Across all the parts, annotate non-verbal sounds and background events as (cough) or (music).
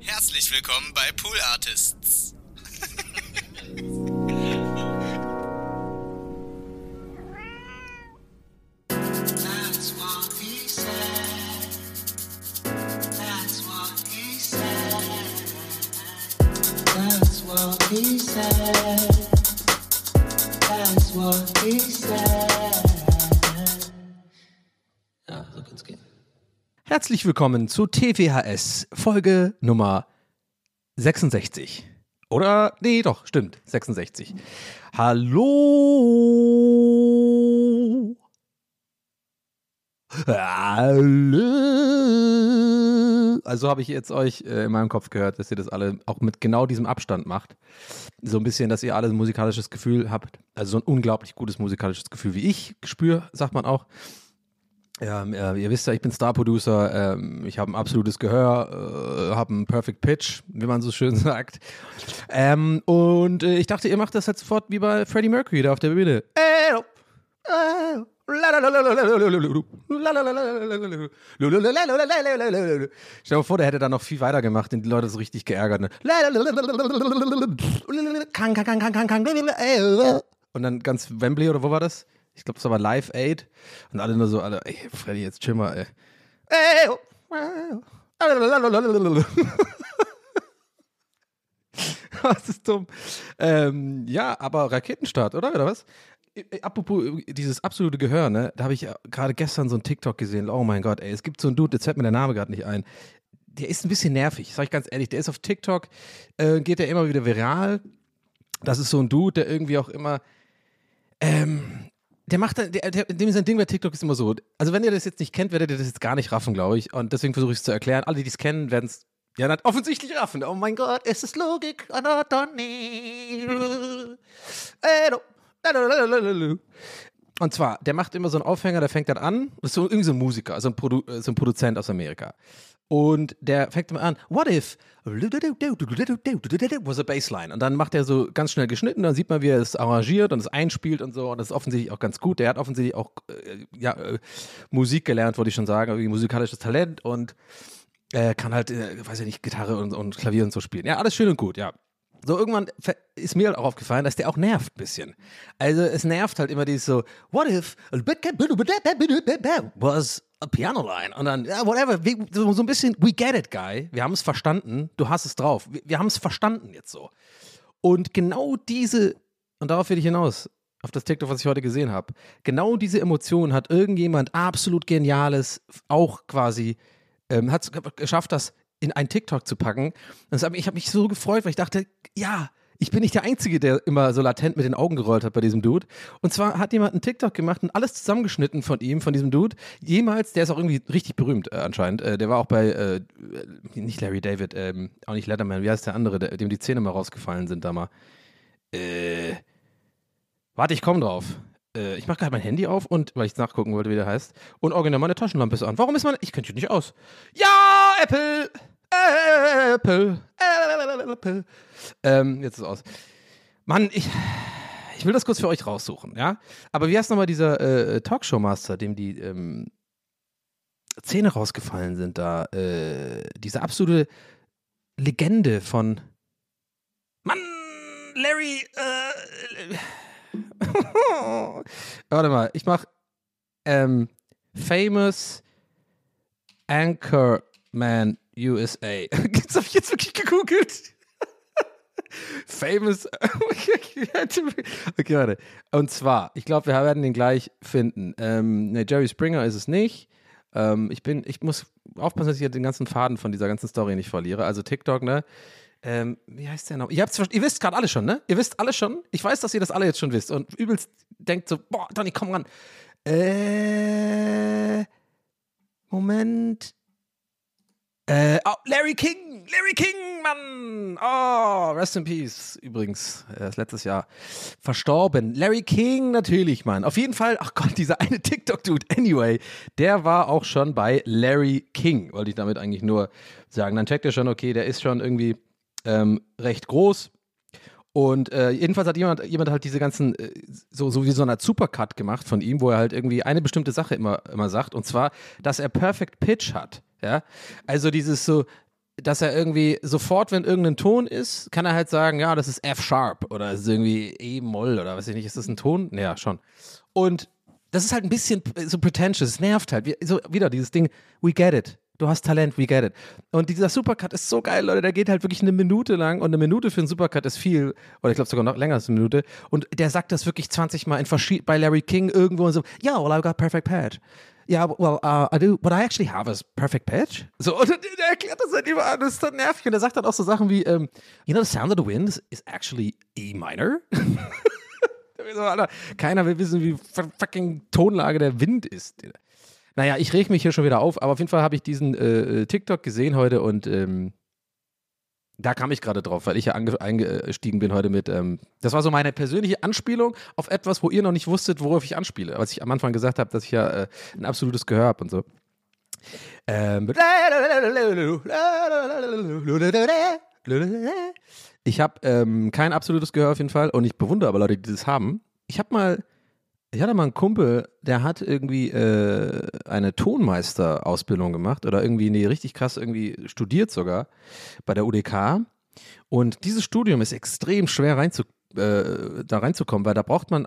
Herzlich willkommen bei Pool Artists. He said. Herzlich willkommen zu TVHS, Folge Nummer 66. Oder? Nee, doch, stimmt, 66. Hallo. Hallo. Also habe ich jetzt euch äh, in meinem Kopf gehört, dass ihr das alle auch mit genau diesem Abstand macht. So ein bisschen, dass ihr alle ein musikalisches Gefühl habt. Also so ein unglaublich gutes musikalisches Gefühl wie ich spüre, sagt man auch. Ja, äh, ihr wisst ja, ich bin Star-Producer, ähm, ich habe ein absolutes Gehör, äh, habe einen Perfect Pitch, wie man so schön (laughs) sagt. Ähm, und äh, ich dachte, ihr macht das jetzt sofort wie bei Freddie Mercury da auf der Bühne. Äh, äh, Stell dir vor, der hätte da noch viel weiter gemacht und die Leute so richtig geärgert. Ne? Und dann ganz Wembley oder wo war das? Ich glaube, es war Live Aid. Und alle nur so, alle, ey, Freddy, jetzt chill mal, ey. (laughs) Das ist dumm. Ähm, ja, aber Raketenstart, oder? Oder was? Äh, äh, Apropos äh, dieses absolute Gehör, ne? Da habe ich ja gerade gestern so ein TikTok gesehen. Oh mein Gott, ey, es gibt so einen Dude, jetzt fällt mir der Name gerade nicht ein. Der ist ein bisschen nervig, sag ich ganz ehrlich. Der ist auf TikTok, äh, geht der immer wieder viral. Das ist so ein Dude, der irgendwie auch immer, ähm, der macht, dann- dem sein Ding bei TikTok ist immer so. Also wenn ihr das jetzt nicht kennt, werdet ihr das jetzt gar nicht raffen, glaube ich. Und deswegen versuche ich es zu erklären. Alle, die es kennen, werden es ja dann offensichtlich raffen. Oh mein Gott, es ist Logik, Anatomy. Und zwar, der macht immer so einen Aufhänger, der fängt dann an, das ist so irgendwie so ein Musiker, also ein, Produ äh, so ein Produzent aus Amerika. Und der fängt immer an, what if, was a Bassline. Und dann macht er so ganz schnell geschnitten, dann sieht man, wie er es arrangiert und es einspielt und so. Und das ist offensichtlich auch ganz gut. Der hat offensichtlich auch äh, ja, äh, Musik gelernt, wollte ich schon sagen, irgendwie musikalisches Talent und äh, kann halt, äh, weiß ich nicht, Gitarre und, und Klavier und so spielen. Ja, alles schön und gut, ja. So, irgendwann ist mir halt auch aufgefallen, dass der auch nervt ein bisschen. Also, es nervt halt immer dieses so, what if was a piano line? Und dann, ja, whatever, so, ein bisschen, we get it, guy. Wir haben es verstanden, du hast es drauf. Wir, wir haben es verstanden jetzt so. Und genau diese, und darauf will ich hinaus, auf das TikTok, was ich heute gesehen habe, genau diese Emotion hat irgendjemand absolut Geniales auch quasi, ähm, hat geschafft, das in ein TikTok zu packen. Das ich habe mich so gefreut, weil ich dachte, ja, ich bin nicht der Einzige, der immer so latent mit den Augen gerollt hat bei diesem Dude. Und zwar hat jemand einen TikTok gemacht und alles zusammengeschnitten von ihm, von diesem Dude. Jemals, der ist auch irgendwie richtig berühmt äh, anscheinend. Äh, der war auch bei, äh, nicht Larry David, ähm, auch nicht Letterman, wie heißt der andere, der, dem die Zähne mal rausgefallen sind da mal. Äh, warte, ich komme drauf. Äh, ich mache gerade mein Handy auf und, weil ich nachgucken wollte, wie der heißt. Und original meine Taschenlampe ist an. Warum ist meine, ich könnte nicht aus. Ja, Apple! Apple! Apple! Ähm, jetzt ist es aus. Mann, ich, ich will das kurz für euch raussuchen, ja? Aber wie heißt nochmal dieser äh, Talkshow-Master, dem die ähm, Zähne rausgefallen sind da? Äh, diese absolute Legende von. Mann, Larry, äh, (laughs) Warte mal, ich mach ähm, Famous Anchorman USA. Das (laughs) habe ich jetzt wirklich gegoogelt. (laughs) Famous. okay, warte. Und zwar, ich glaube, wir werden den gleich finden. Ähm, ne, Jerry Springer ist es nicht. Ähm, ich bin, ich muss aufpassen, dass ich den ganzen Faden von dieser ganzen Story nicht verliere. Also TikTok, ne? Ähm, wie heißt der noch? Ihr, ihr wisst gerade alle schon, ne? Ihr wisst alle schon. Ich weiß, dass ihr das alle jetzt schon wisst und übelst denkt so, boah, Donny, komm ran. Äh, Moment. Äh, oh, Larry King, Larry King, Mann. Oh, rest in peace. Übrigens, er ist letztes Jahr verstorben. Larry King, natürlich, Mann. Auf jeden Fall, ach Gott, dieser eine TikTok-Dude, anyway, der war auch schon bei Larry King, wollte ich damit eigentlich nur sagen. Dann checkt ihr schon, okay, der ist schon irgendwie ähm, recht groß. Und äh, jedenfalls hat jemand, jemand halt diese ganzen, äh, so, so wie so eine Supercut gemacht von ihm, wo er halt irgendwie eine bestimmte Sache immer, immer sagt, und zwar, dass er Perfect Pitch hat. Ja, also dieses so, dass er irgendwie sofort, wenn irgendein Ton ist, kann er halt sagen, ja, das ist F-Sharp oder ist irgendwie E-Moll oder weiß ich nicht, ist das ein Ton? Ja, schon. Und das ist halt ein bisschen so pretentious, es nervt halt. So wieder dieses Ding, we get it. Du hast Talent, we get it. Und dieser Supercut ist so geil, Leute. Der geht halt wirklich eine Minute lang und eine Minute für einen Supercut ist viel. Oder ich glaube sogar noch länger als eine Minute. Und der sagt das wirklich 20 Mal in bei Larry King irgendwo und so, yeah, well, I've got perfect pitch. Yeah, well, uh, I do, what I actually have is perfect pitch. So, und der erklärt das halt überall. Das ist dann nervig. Und er sagt dann auch so Sachen wie, ähm, you know, the sound of the wind is, actually E minor. (laughs) Keiner will wissen, wie fucking Tonlage der Wind ist. Naja, ich reg mich hier schon wieder auf, aber auf jeden Fall habe ich diesen äh, TikTok gesehen heute und ähm, da kam ich gerade drauf, weil ich ja eingestiegen bin heute mit. Ähm, das war so meine persönliche Anspielung auf etwas, wo ihr noch nicht wusstet, worauf ich anspiele. Was ich am Anfang gesagt habe, dass ich ja äh, ein absolutes Gehör habe und so. Ähm, ich habe ähm, kein absolutes Gehör auf jeden Fall und ich bewundere aber Leute, die das haben. Ich habe mal, ich hatte mal einen Kumpel, der hat irgendwie äh, eine Tonmeisterausbildung gemacht oder irgendwie, nee, richtig krass irgendwie studiert sogar bei der UDK. Und dieses Studium ist extrem schwer reinzu, äh, da reinzukommen, weil da braucht man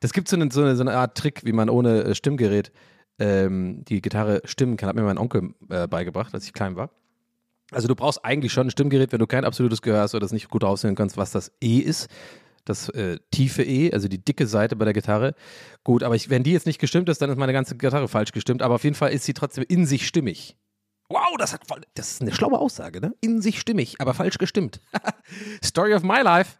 das gibt so eine, so eine, so eine Art Trick, wie man ohne äh, Stimmgerät ähm, die Gitarre stimmen kann, hat mir mein Onkel äh, beigebracht, als ich klein war. Also du brauchst eigentlich schon ein Stimmgerät, wenn du kein absolutes Gehör hast oder das nicht gut raushören kannst, was das E ist. Das äh, tiefe E, also die dicke Seite bei der Gitarre. Gut, aber ich, wenn die jetzt nicht gestimmt ist, dann ist meine ganze Gitarre falsch gestimmt. Aber auf jeden Fall ist sie trotzdem in sich stimmig. Wow, das, hat das ist eine schlaue Aussage, ne? In sich stimmig, aber falsch gestimmt. (laughs) Story of my life.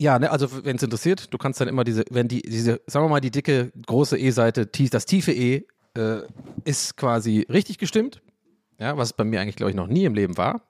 Ja, ne, also wenn es interessiert, du kannst dann immer diese, wenn die, diese, sagen wir mal, die dicke, große E-Seite, das tiefe E äh, ist quasi richtig gestimmt. Ja, was bei mir eigentlich, glaube ich, noch nie im Leben war.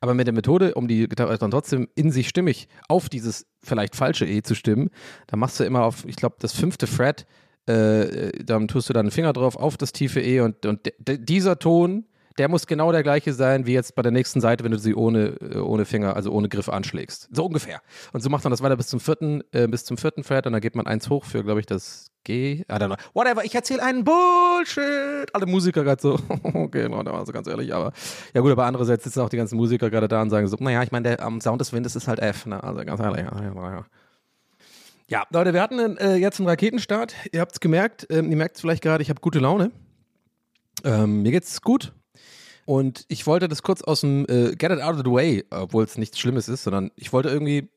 Aber mit der Methode, um die Gitarre dann trotzdem in sich stimmig auf dieses vielleicht falsche E zu stimmen, da machst du immer auf, ich glaube, das fünfte Fret, äh, dann tust du dann den Finger drauf auf das tiefe E und, und dieser Ton, der muss genau der gleiche sein wie jetzt bei der nächsten Seite, wenn du sie ohne, äh, ohne Finger, also ohne Griff anschlägst. So ungefähr. Und so macht man das weiter bis zum vierten, äh, bis zum vierten Fret und dann geht man eins hoch für, glaube ich, das G. I don't know. Whatever, ich erzähle einen Bullshit. Alle Musiker gerade so, (laughs) okay, Leute, also ganz ehrlich, aber ja gut, aber andererseits sitzen auch die ganzen Musiker gerade da und sagen so, naja, ich meine, der am Sound des Windes ist halt F, ne? Also ganz ehrlich, ja, ja, ja. Ja, Leute, wir hatten äh, jetzt einen Raketenstart. Ihr habt es gemerkt, ähm, ihr merkt es vielleicht gerade, ich habe gute Laune. Ähm, mir geht's gut. Und ich wollte das kurz aus dem äh, Get It Out of the Way, obwohl es nichts Schlimmes ist, sondern ich wollte irgendwie,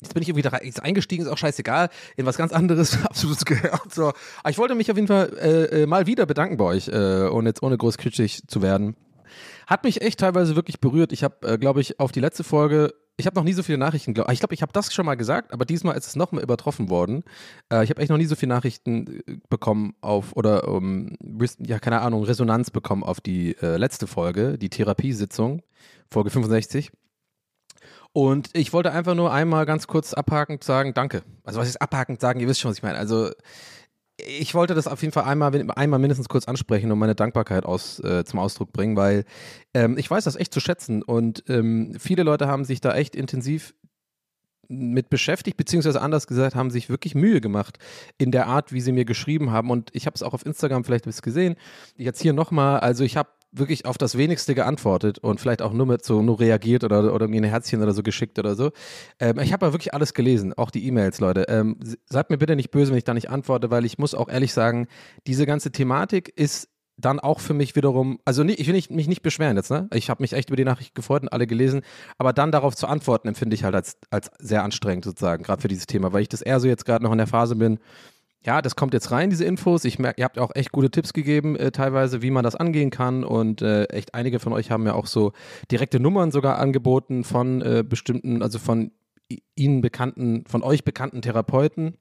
jetzt bin ich irgendwie da eingestiegen, ist auch scheißegal, in was ganz anderes, (laughs) absolut gehört. So. Aber ich wollte mich auf jeden Fall äh, äh, mal wieder bedanken bei euch, äh, und jetzt ohne groß kitschig zu werden. Hat mich echt teilweise wirklich berührt. Ich habe, äh, glaube ich, auf die letzte Folge, ich habe noch nie so viele Nachrichten, glaub, ich glaube, ich habe das schon mal gesagt, aber diesmal ist es noch mal übertroffen worden. Äh, ich habe echt noch nie so viele Nachrichten äh, bekommen auf, oder, ähm, res- ja, keine Ahnung, Resonanz bekommen auf die äh, letzte Folge, die Therapiesitzung, Folge 65. Und ich wollte einfach nur einmal ganz kurz abhakend sagen, danke. Also was ist abhakend sagen, ihr wisst schon, was ich meine. Also ich wollte das auf jeden Fall einmal, einmal mindestens kurz ansprechen und meine Dankbarkeit aus, äh, zum Ausdruck bringen, weil ähm, ich weiß das echt zu schätzen und ähm, viele Leute haben sich da echt intensiv mit beschäftigt, beziehungsweise anders gesagt, haben sich wirklich Mühe gemacht in der Art, wie sie mir geschrieben haben. Und ich habe es auch auf Instagram vielleicht ein bisschen gesehen. Jetzt hier nochmal, also ich habe wirklich auf das Wenigste geantwortet und vielleicht auch nur mit so nur reagiert oder, oder mir ein Herzchen oder so geschickt oder so. Ähm, ich habe ja wirklich alles gelesen, auch die E-Mails, Leute. Ähm, seid mir bitte nicht böse, wenn ich da nicht antworte, weil ich muss auch ehrlich sagen, diese ganze Thematik ist dann auch für mich wiederum, also nie, ich will nicht, mich nicht beschweren jetzt, ne? Ich habe mich echt über die Nachricht gefreut und alle gelesen, aber dann darauf zu antworten, empfinde ich halt als, als sehr anstrengend sozusagen, gerade für dieses Thema, weil ich das eher so jetzt gerade noch in der Phase bin, ja, das kommt jetzt rein, diese Infos. Ich merke, ihr habt auch echt gute Tipps gegeben, äh, teilweise, wie man das angehen kann. Und äh, echt einige von euch haben ja auch so direkte Nummern sogar angeboten von äh, bestimmten, also von Ihnen bekannten, von euch bekannten Therapeuten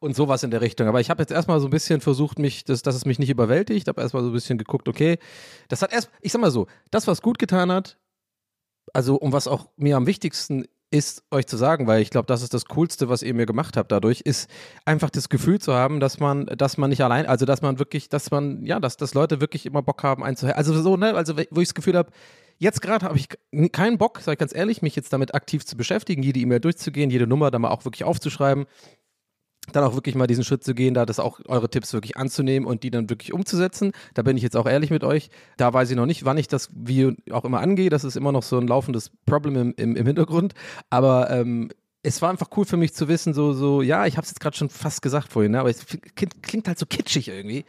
und sowas in der Richtung. Aber ich habe jetzt erstmal so ein bisschen versucht, mich, dass, dass es mich nicht überwältigt. habe erstmal so ein bisschen geguckt, okay, das hat erst, ich sag mal so, das, was gut getan hat, also und was auch mir am wichtigsten ist, euch zu sagen, weil ich glaube, das ist das Coolste, was ihr mir gemacht habt dadurch, ist einfach das Gefühl zu haben, dass man, dass man nicht allein, also dass man wirklich, dass man, ja, dass, dass Leute wirklich immer Bock haben, einzuhelfen. Also so, ne, also wo ich das Gefühl habe, Jetzt gerade habe ich keinen Bock, sage ich ganz ehrlich, mich jetzt damit aktiv zu beschäftigen, jede E-Mail durchzugehen, jede Nummer dann mal auch wirklich aufzuschreiben dann auch wirklich mal diesen Schritt zu gehen, da das auch eure Tipps wirklich anzunehmen und die dann wirklich umzusetzen. Da bin ich jetzt auch ehrlich mit euch. Da weiß ich noch nicht, wann ich das wie auch immer angehe. Das ist immer noch so ein laufendes Problem im, im, im Hintergrund. Aber ähm, es war einfach cool für mich zu wissen, so, so, ja, ich habe es jetzt gerade schon fast gesagt vorhin, ne? aber es klingt halt so kitschig irgendwie.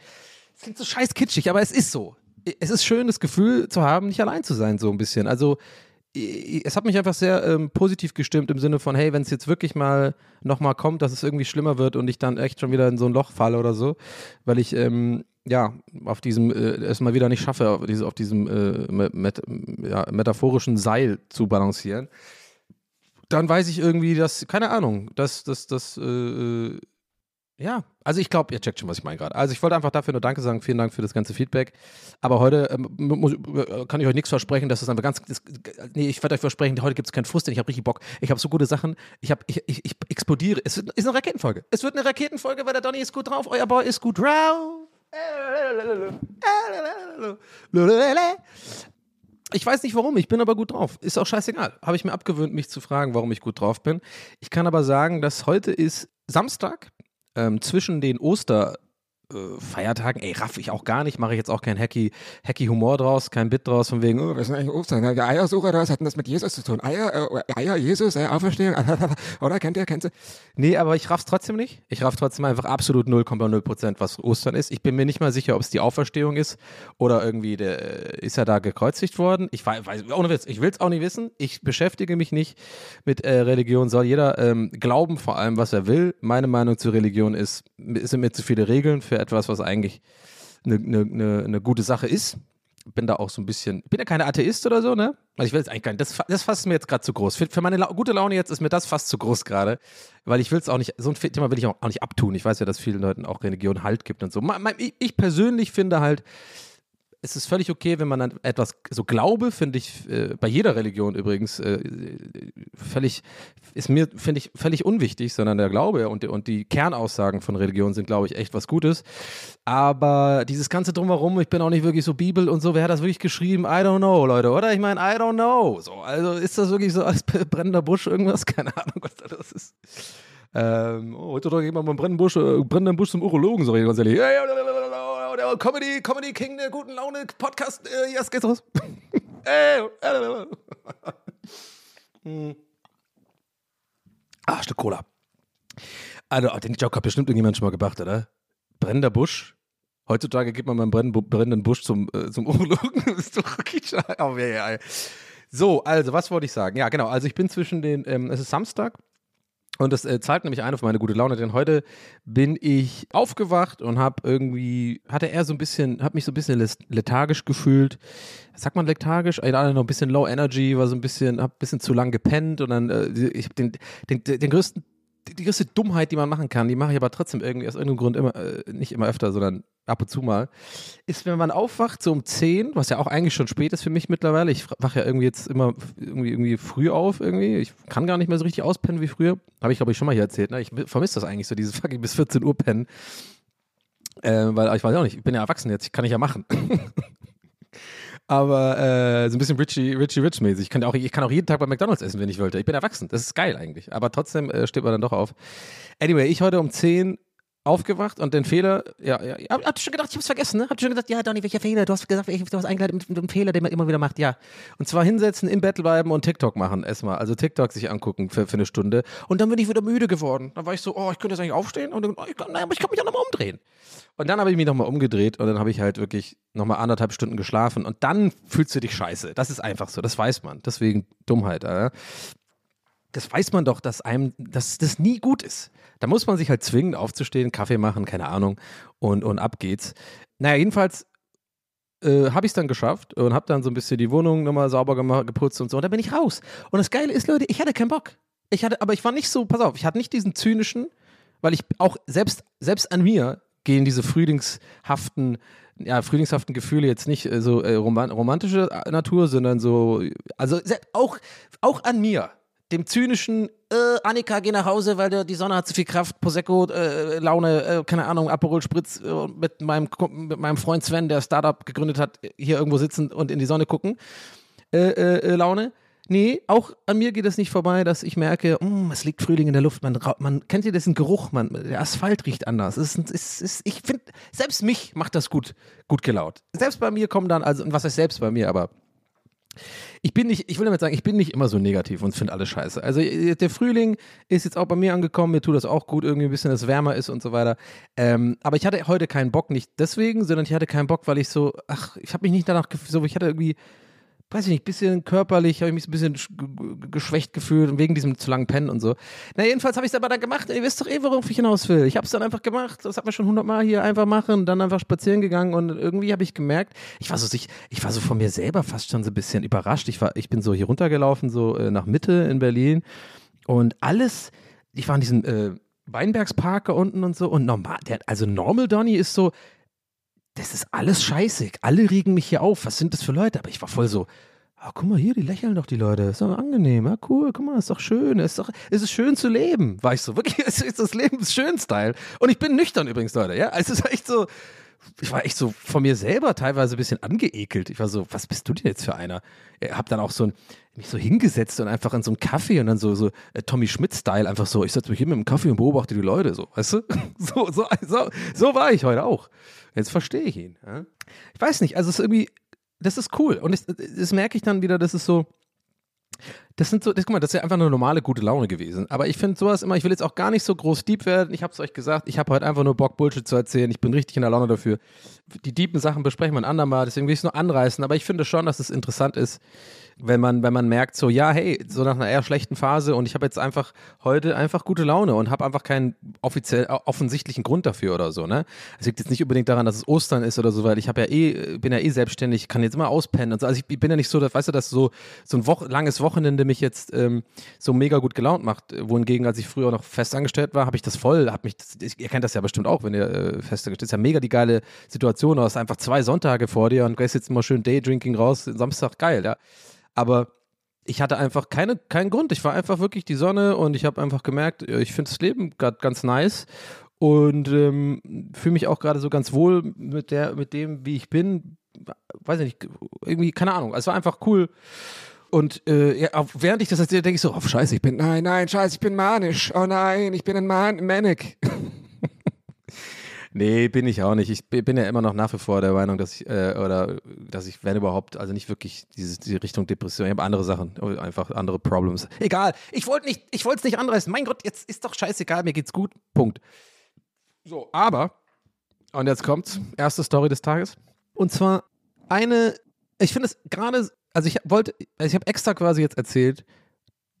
Es klingt so scheiß kitschig, aber es ist so. Es ist schön, das Gefühl zu haben, nicht allein zu sein, so ein bisschen. Also es hat mich einfach sehr ähm, positiv gestimmt im Sinne von, hey, wenn es jetzt wirklich mal nochmal kommt, dass es irgendwie schlimmer wird und ich dann echt schon wieder in so ein Loch falle oder so, weil ich ähm, ja auf diesem äh, es mal wieder nicht schaffe, auf, diese, auf diesem äh, met, ja, metaphorischen Seil zu balancieren, dann weiß ich irgendwie, dass, keine Ahnung, dass, dass, dass äh, äh ja, also ich glaube, ihr checkt schon, was ich meine gerade. Also ich wollte einfach dafür nur Danke sagen. Vielen Dank für das ganze Feedback. Aber heute ähm, muss, äh, kann ich euch nichts versprechen, dass es einfach ganz. Das, nee, ich werde euch versprechen, heute gibt es keinen Frust, denn ich habe richtig Bock. Ich habe so gute Sachen. Ich, hab, ich, ich, ich explodiere. Es ist eine Raketenfolge. Es wird eine Raketenfolge, weil der Donny ist gut drauf. Euer Boy ist gut drauf. Ich weiß nicht warum, ich bin aber gut drauf. Ist auch scheißegal. Habe ich mir abgewöhnt, mich zu fragen, warum ich gut drauf bin. Ich kann aber sagen, dass heute ist Samstag, ähm, zwischen den Oster- äh, Feiertagen, ey, raff ich auch gar nicht, mache ich jetzt auch kein hacky, hacky Humor draus, kein Bit draus, von wegen, oh, was ist eigentlich Ostern? Der Eiersucher, was hat denn das mit Jesus zu tun? Eier, äh, Eier, Jesus, Eier, Auferstehung, (laughs) oder? Kennt ihr, kennt ihr? Nee, aber ich raff's trotzdem nicht. Ich raff trotzdem einfach absolut 0,0 Prozent, was Ostern ist. Ich bin mir nicht mal sicher, ob es die Auferstehung ist oder irgendwie, der, ist er da gekreuzigt worden? Ich weiß, ohne Witz, ich will's auch nicht wissen. Ich beschäftige mich nicht mit äh, Religion. Soll jeder ähm, glauben, vor allem, was er will. Meine Meinung zur Religion ist, es sind mir zu viele Regeln für etwas, was eigentlich eine, eine, eine gute Sache ist. Bin da auch so ein bisschen, bin ja keine Atheist oder so, ne? Also ich will jetzt eigentlich gar nicht, das, das fasst mir jetzt gerade zu groß. Für, für meine La gute Laune jetzt ist mir das fast zu groß gerade, weil ich will es auch nicht, so ein Thema will ich auch, auch nicht abtun. Ich weiß ja, dass vielen Leuten auch Religion Halt gibt und so. Ich persönlich finde halt, es ist völlig okay, wenn man dann etwas so Glaube, finde ich, äh, bei jeder Religion übrigens, äh, völlig, ist mir, finde ich, völlig unwichtig, sondern der Glaube und, und die Kernaussagen von Religion sind, glaube ich, echt was Gutes. Aber dieses ganze Drumherum, ich bin auch nicht wirklich so Bibel und so, wer hat das wirklich geschrieben? I don't know, Leute, oder? Ich meine, I don't know. So, also ist das wirklich so als (laughs) brennender Busch irgendwas? Keine Ahnung, was das ist. Ähm, oh, heute gehen wir mal einen brennenden Busch, äh, brennenden Busch zum Urologen, so ganz ehrlich. Ja, der Comedy, Comedy King der guten Laune Podcast. Äh, jetzt geht's los. äh, äh, hm. Ah, Stück Cola. Also, den Joke hat bestimmt irgendjemand schon mal gebracht, oder? Brennender Busch. Heutzutage geht man beim brennenden Busch zum, äh, zum Urologen. (laughs) ist doch oh, ja, ja. So, also, was wollte ich sagen? Ja, genau. Also, ich bin zwischen den, ähm, es ist Samstag und das äh, zahlt nämlich ein auf meine gute Laune, denn heute bin ich aufgewacht und habe irgendwie, hatte er so ein bisschen, habe mich so ein bisschen lethargisch gefühlt. Sagt man lethargisch? Ich hatte noch ein bisschen Low Energy, war so ein bisschen, habe ein bisschen zu lang gepennt und dann, äh, ich habe den, den, den größten die, die größte Dummheit, die man machen kann, die mache ich aber trotzdem irgendwie aus irgendeinem Grund immer, äh, nicht immer öfter, sondern ab und zu mal, ist, wenn man aufwacht, so um 10, was ja auch eigentlich schon spät ist für mich mittlerweile. Ich wache ja irgendwie jetzt immer irgendwie, irgendwie früh auf, irgendwie. Ich kann gar nicht mehr so richtig auspennen wie früher. Habe ich, glaube ich, schon mal hier erzählt. Ne? Ich vermisse das eigentlich so, dieses fucking bis 14 Uhr pennen. Äh, weil ich weiß auch nicht, ich bin ja erwachsen jetzt, kann ich ja machen. (laughs) aber äh, so ein bisschen Richie, Richie Rich mäßig. Ich kann, auch, ich kann auch jeden Tag bei McDonalds essen, wenn ich wollte. Ich bin erwachsen. Das ist geil eigentlich. Aber trotzdem äh, steht man dann doch auf. Anyway, ich heute um 10 aufgewacht und den Fehler, ja, ja, ja habt ihr schon gedacht, ich hab's vergessen, ne? Habt schon gesagt, ja, Donny, welcher Fehler? Du hast gesagt, du hast eingeleitet mit, mit einem Fehler, den man immer wieder macht, ja. Und zwar hinsetzen, im Bett bleiben und TikTok machen, erstmal. Also TikTok sich angucken für, für eine Stunde. Und dann bin ich wieder müde geworden. Dann war ich so, oh, ich könnte jetzt eigentlich aufstehen und dann, oh, ich, aber ich kann mich auch nochmal umdrehen. Und dann habe ich mich nochmal umgedreht und dann habe ich halt wirklich nochmal anderthalb Stunden geschlafen und dann fühlst du dich scheiße. Das ist einfach so, das weiß man. Deswegen Dummheit, Alter das weiß man doch, dass einem, dass das nie gut ist. Da muss man sich halt zwingen, aufzustehen, Kaffee machen, keine Ahnung, und, und ab geht's. Naja, jedenfalls äh, habe ich es dann geschafft und habe dann so ein bisschen die Wohnung nochmal sauber gemacht, geputzt und so. Und dann bin ich raus. Und das Geile ist, Leute, ich hatte keinen Bock. Ich hatte, aber ich war nicht so, pass auf, ich hatte nicht diesen zynischen, weil ich auch selbst, selbst an mir gehen diese frühlingshaften, ja, frühlingshaften Gefühle jetzt nicht äh, so äh, roman romantische Natur, sondern so, also auch, auch an mir, dem zynischen, äh, Annika, geh nach Hause, weil der, die Sonne hat zu viel Kraft, Prosecco, äh, Laune, äh, keine Ahnung, Aperol Spritz äh, mit, meinem, mit meinem Freund Sven, der Startup gegründet hat, hier irgendwo sitzen und in die Sonne gucken, äh, äh, äh, Laune. Nee, auch an mir geht es nicht vorbei, dass ich merke, mm, es liegt Frühling in der Luft. Man, man kennt ihr diesen Geruch, man, der Asphalt riecht anders. Es ist, es ist, ich finde, selbst mich macht das gut, gut gelaunt. Selbst bei mir kommen dann, also, was heißt selbst bei mir, aber ich bin nicht, ich will damit sagen, ich bin nicht immer so negativ und finde alles scheiße. Also äh, der Frühling ist jetzt auch bei mir angekommen, mir tut das auch gut, irgendwie ein bisschen, dass es wärmer ist und so weiter. Ähm, aber ich hatte heute keinen Bock, nicht deswegen, sondern ich hatte keinen Bock, weil ich so, ach, ich habe mich nicht danach gefühlt, so, ich hatte irgendwie, weiß ich nicht, bisschen körperlich, habe ich mich ein bisschen geschwächt gefühlt wegen diesem zu langen Pennen und so. Na, jedenfalls habe ich es aber dann gemacht. Ihr wisst doch eh, worauf ich hinaus will. Ich habe es dann einfach gemacht. Das hat man schon hundertmal hier einfach machen, dann einfach spazieren gegangen und irgendwie habe ich gemerkt, ich war so sich, ich war so von mir selber fast schon so ein bisschen überrascht. Ich war, ich bin so hier runtergelaufen, so äh, nach Mitte in Berlin und alles, ich war in diesem äh, Weinbergspark da unten und so und normal, der, also Normal Donny ist so, das ist alles scheiße. Alle regen mich hier auf. Was sind das für Leute? Aber ich war voll so, ah, guck mal hier, die lächeln doch die Leute. Ist doch angenehm. Ja, cool, guck mal, ist doch schön. Ist doch, ist es schön zu leben. War ich so, wirklich, (laughs) ist, ist das Leben. Und ich bin nüchtern übrigens, Leute. Ja, es ist echt so, ich war echt so von mir selber teilweise ein bisschen angeekelt. Ich war so, was bist du denn jetzt für einer? Ich hab dann auch so ein, mich so hingesetzt und einfach in so einem Kaffee und dann so, so äh, Tommy Schmidt-Style einfach so, ich setze mich hin mit dem Kaffee und beobachte die Leute so, weißt du? (laughs) So, so, so, so war ich heute auch. Jetzt verstehe ich ihn. Ja? Ich weiß nicht, also es ist irgendwie, das ist cool. Und das, das merke ich dann wieder, das ist so, das sind so, das, guck mal, das ist ja einfach eine normale gute Laune gewesen. Aber ich finde sowas immer, ich will jetzt auch gar nicht so groß deep werden. Ich habe es euch gesagt, ich habe heute einfach nur Bock, Bullshit zu erzählen. Ich bin richtig in der Laune dafür. Die deepen Sachen besprechen wir ein andermal, deswegen will ich es nur anreißen. Aber ich finde schon, dass es interessant ist, wenn man, wenn man merkt, so, ja, hey, so nach einer eher schlechten Phase und ich habe jetzt einfach heute einfach gute Laune und habe einfach keinen offiziell offensichtlichen Grund dafür oder so, ne? Es liegt jetzt nicht unbedingt daran, dass es Ostern ist oder so, weil ich habe ja eh, bin ja eh selbstständig, kann jetzt immer auspennen und so. Also ich bin ja nicht so, dass, weißt du, dass so, so ein Wo langes Wochenende mich jetzt ähm, so mega gut gelaunt macht. Wohingegen, als ich früher noch festangestellt war, habe ich das voll, hab mich, das, ihr kennt das ja bestimmt auch, wenn ihr äh, festangestellt ist ja mega die geile Situation, du hast einfach zwei Sonntage vor dir und gehst jetzt mal schön Daydrinking raus, Samstag geil, ja. Aber ich hatte einfach keine, keinen Grund. Ich war einfach wirklich die Sonne und ich habe einfach gemerkt, äh, ich finde das Leben gerade ganz nice und ähm, fühle mich auch gerade so ganz wohl mit der, mit dem, wie ich bin. Weiß ich nicht, irgendwie, keine Ahnung. Es war einfach cool. Und äh, ja, während ich das erzähle, denke ich so, oh scheiße, ich bin, nein, nein, scheiße, ich bin manisch. Oh nein, ich bin ein Man Manic. Nee, bin ich auch nicht. Ich bi- bin ja immer noch nach wie vor der Meinung, dass ich, äh, oder dass ich, wenn überhaupt, also nicht wirklich diese, diese Richtung Depression, ich habe andere Sachen, einfach andere Problems. Egal, ich wollte nicht, ich wollte es nicht anreißen. Mein Gott, jetzt ist doch scheißegal, mir geht's gut. Punkt. So, aber, und jetzt kommt's, erste Story des Tages. Und zwar eine, ich finde es gerade, also ich wollte, also ich habe extra quasi jetzt erzählt,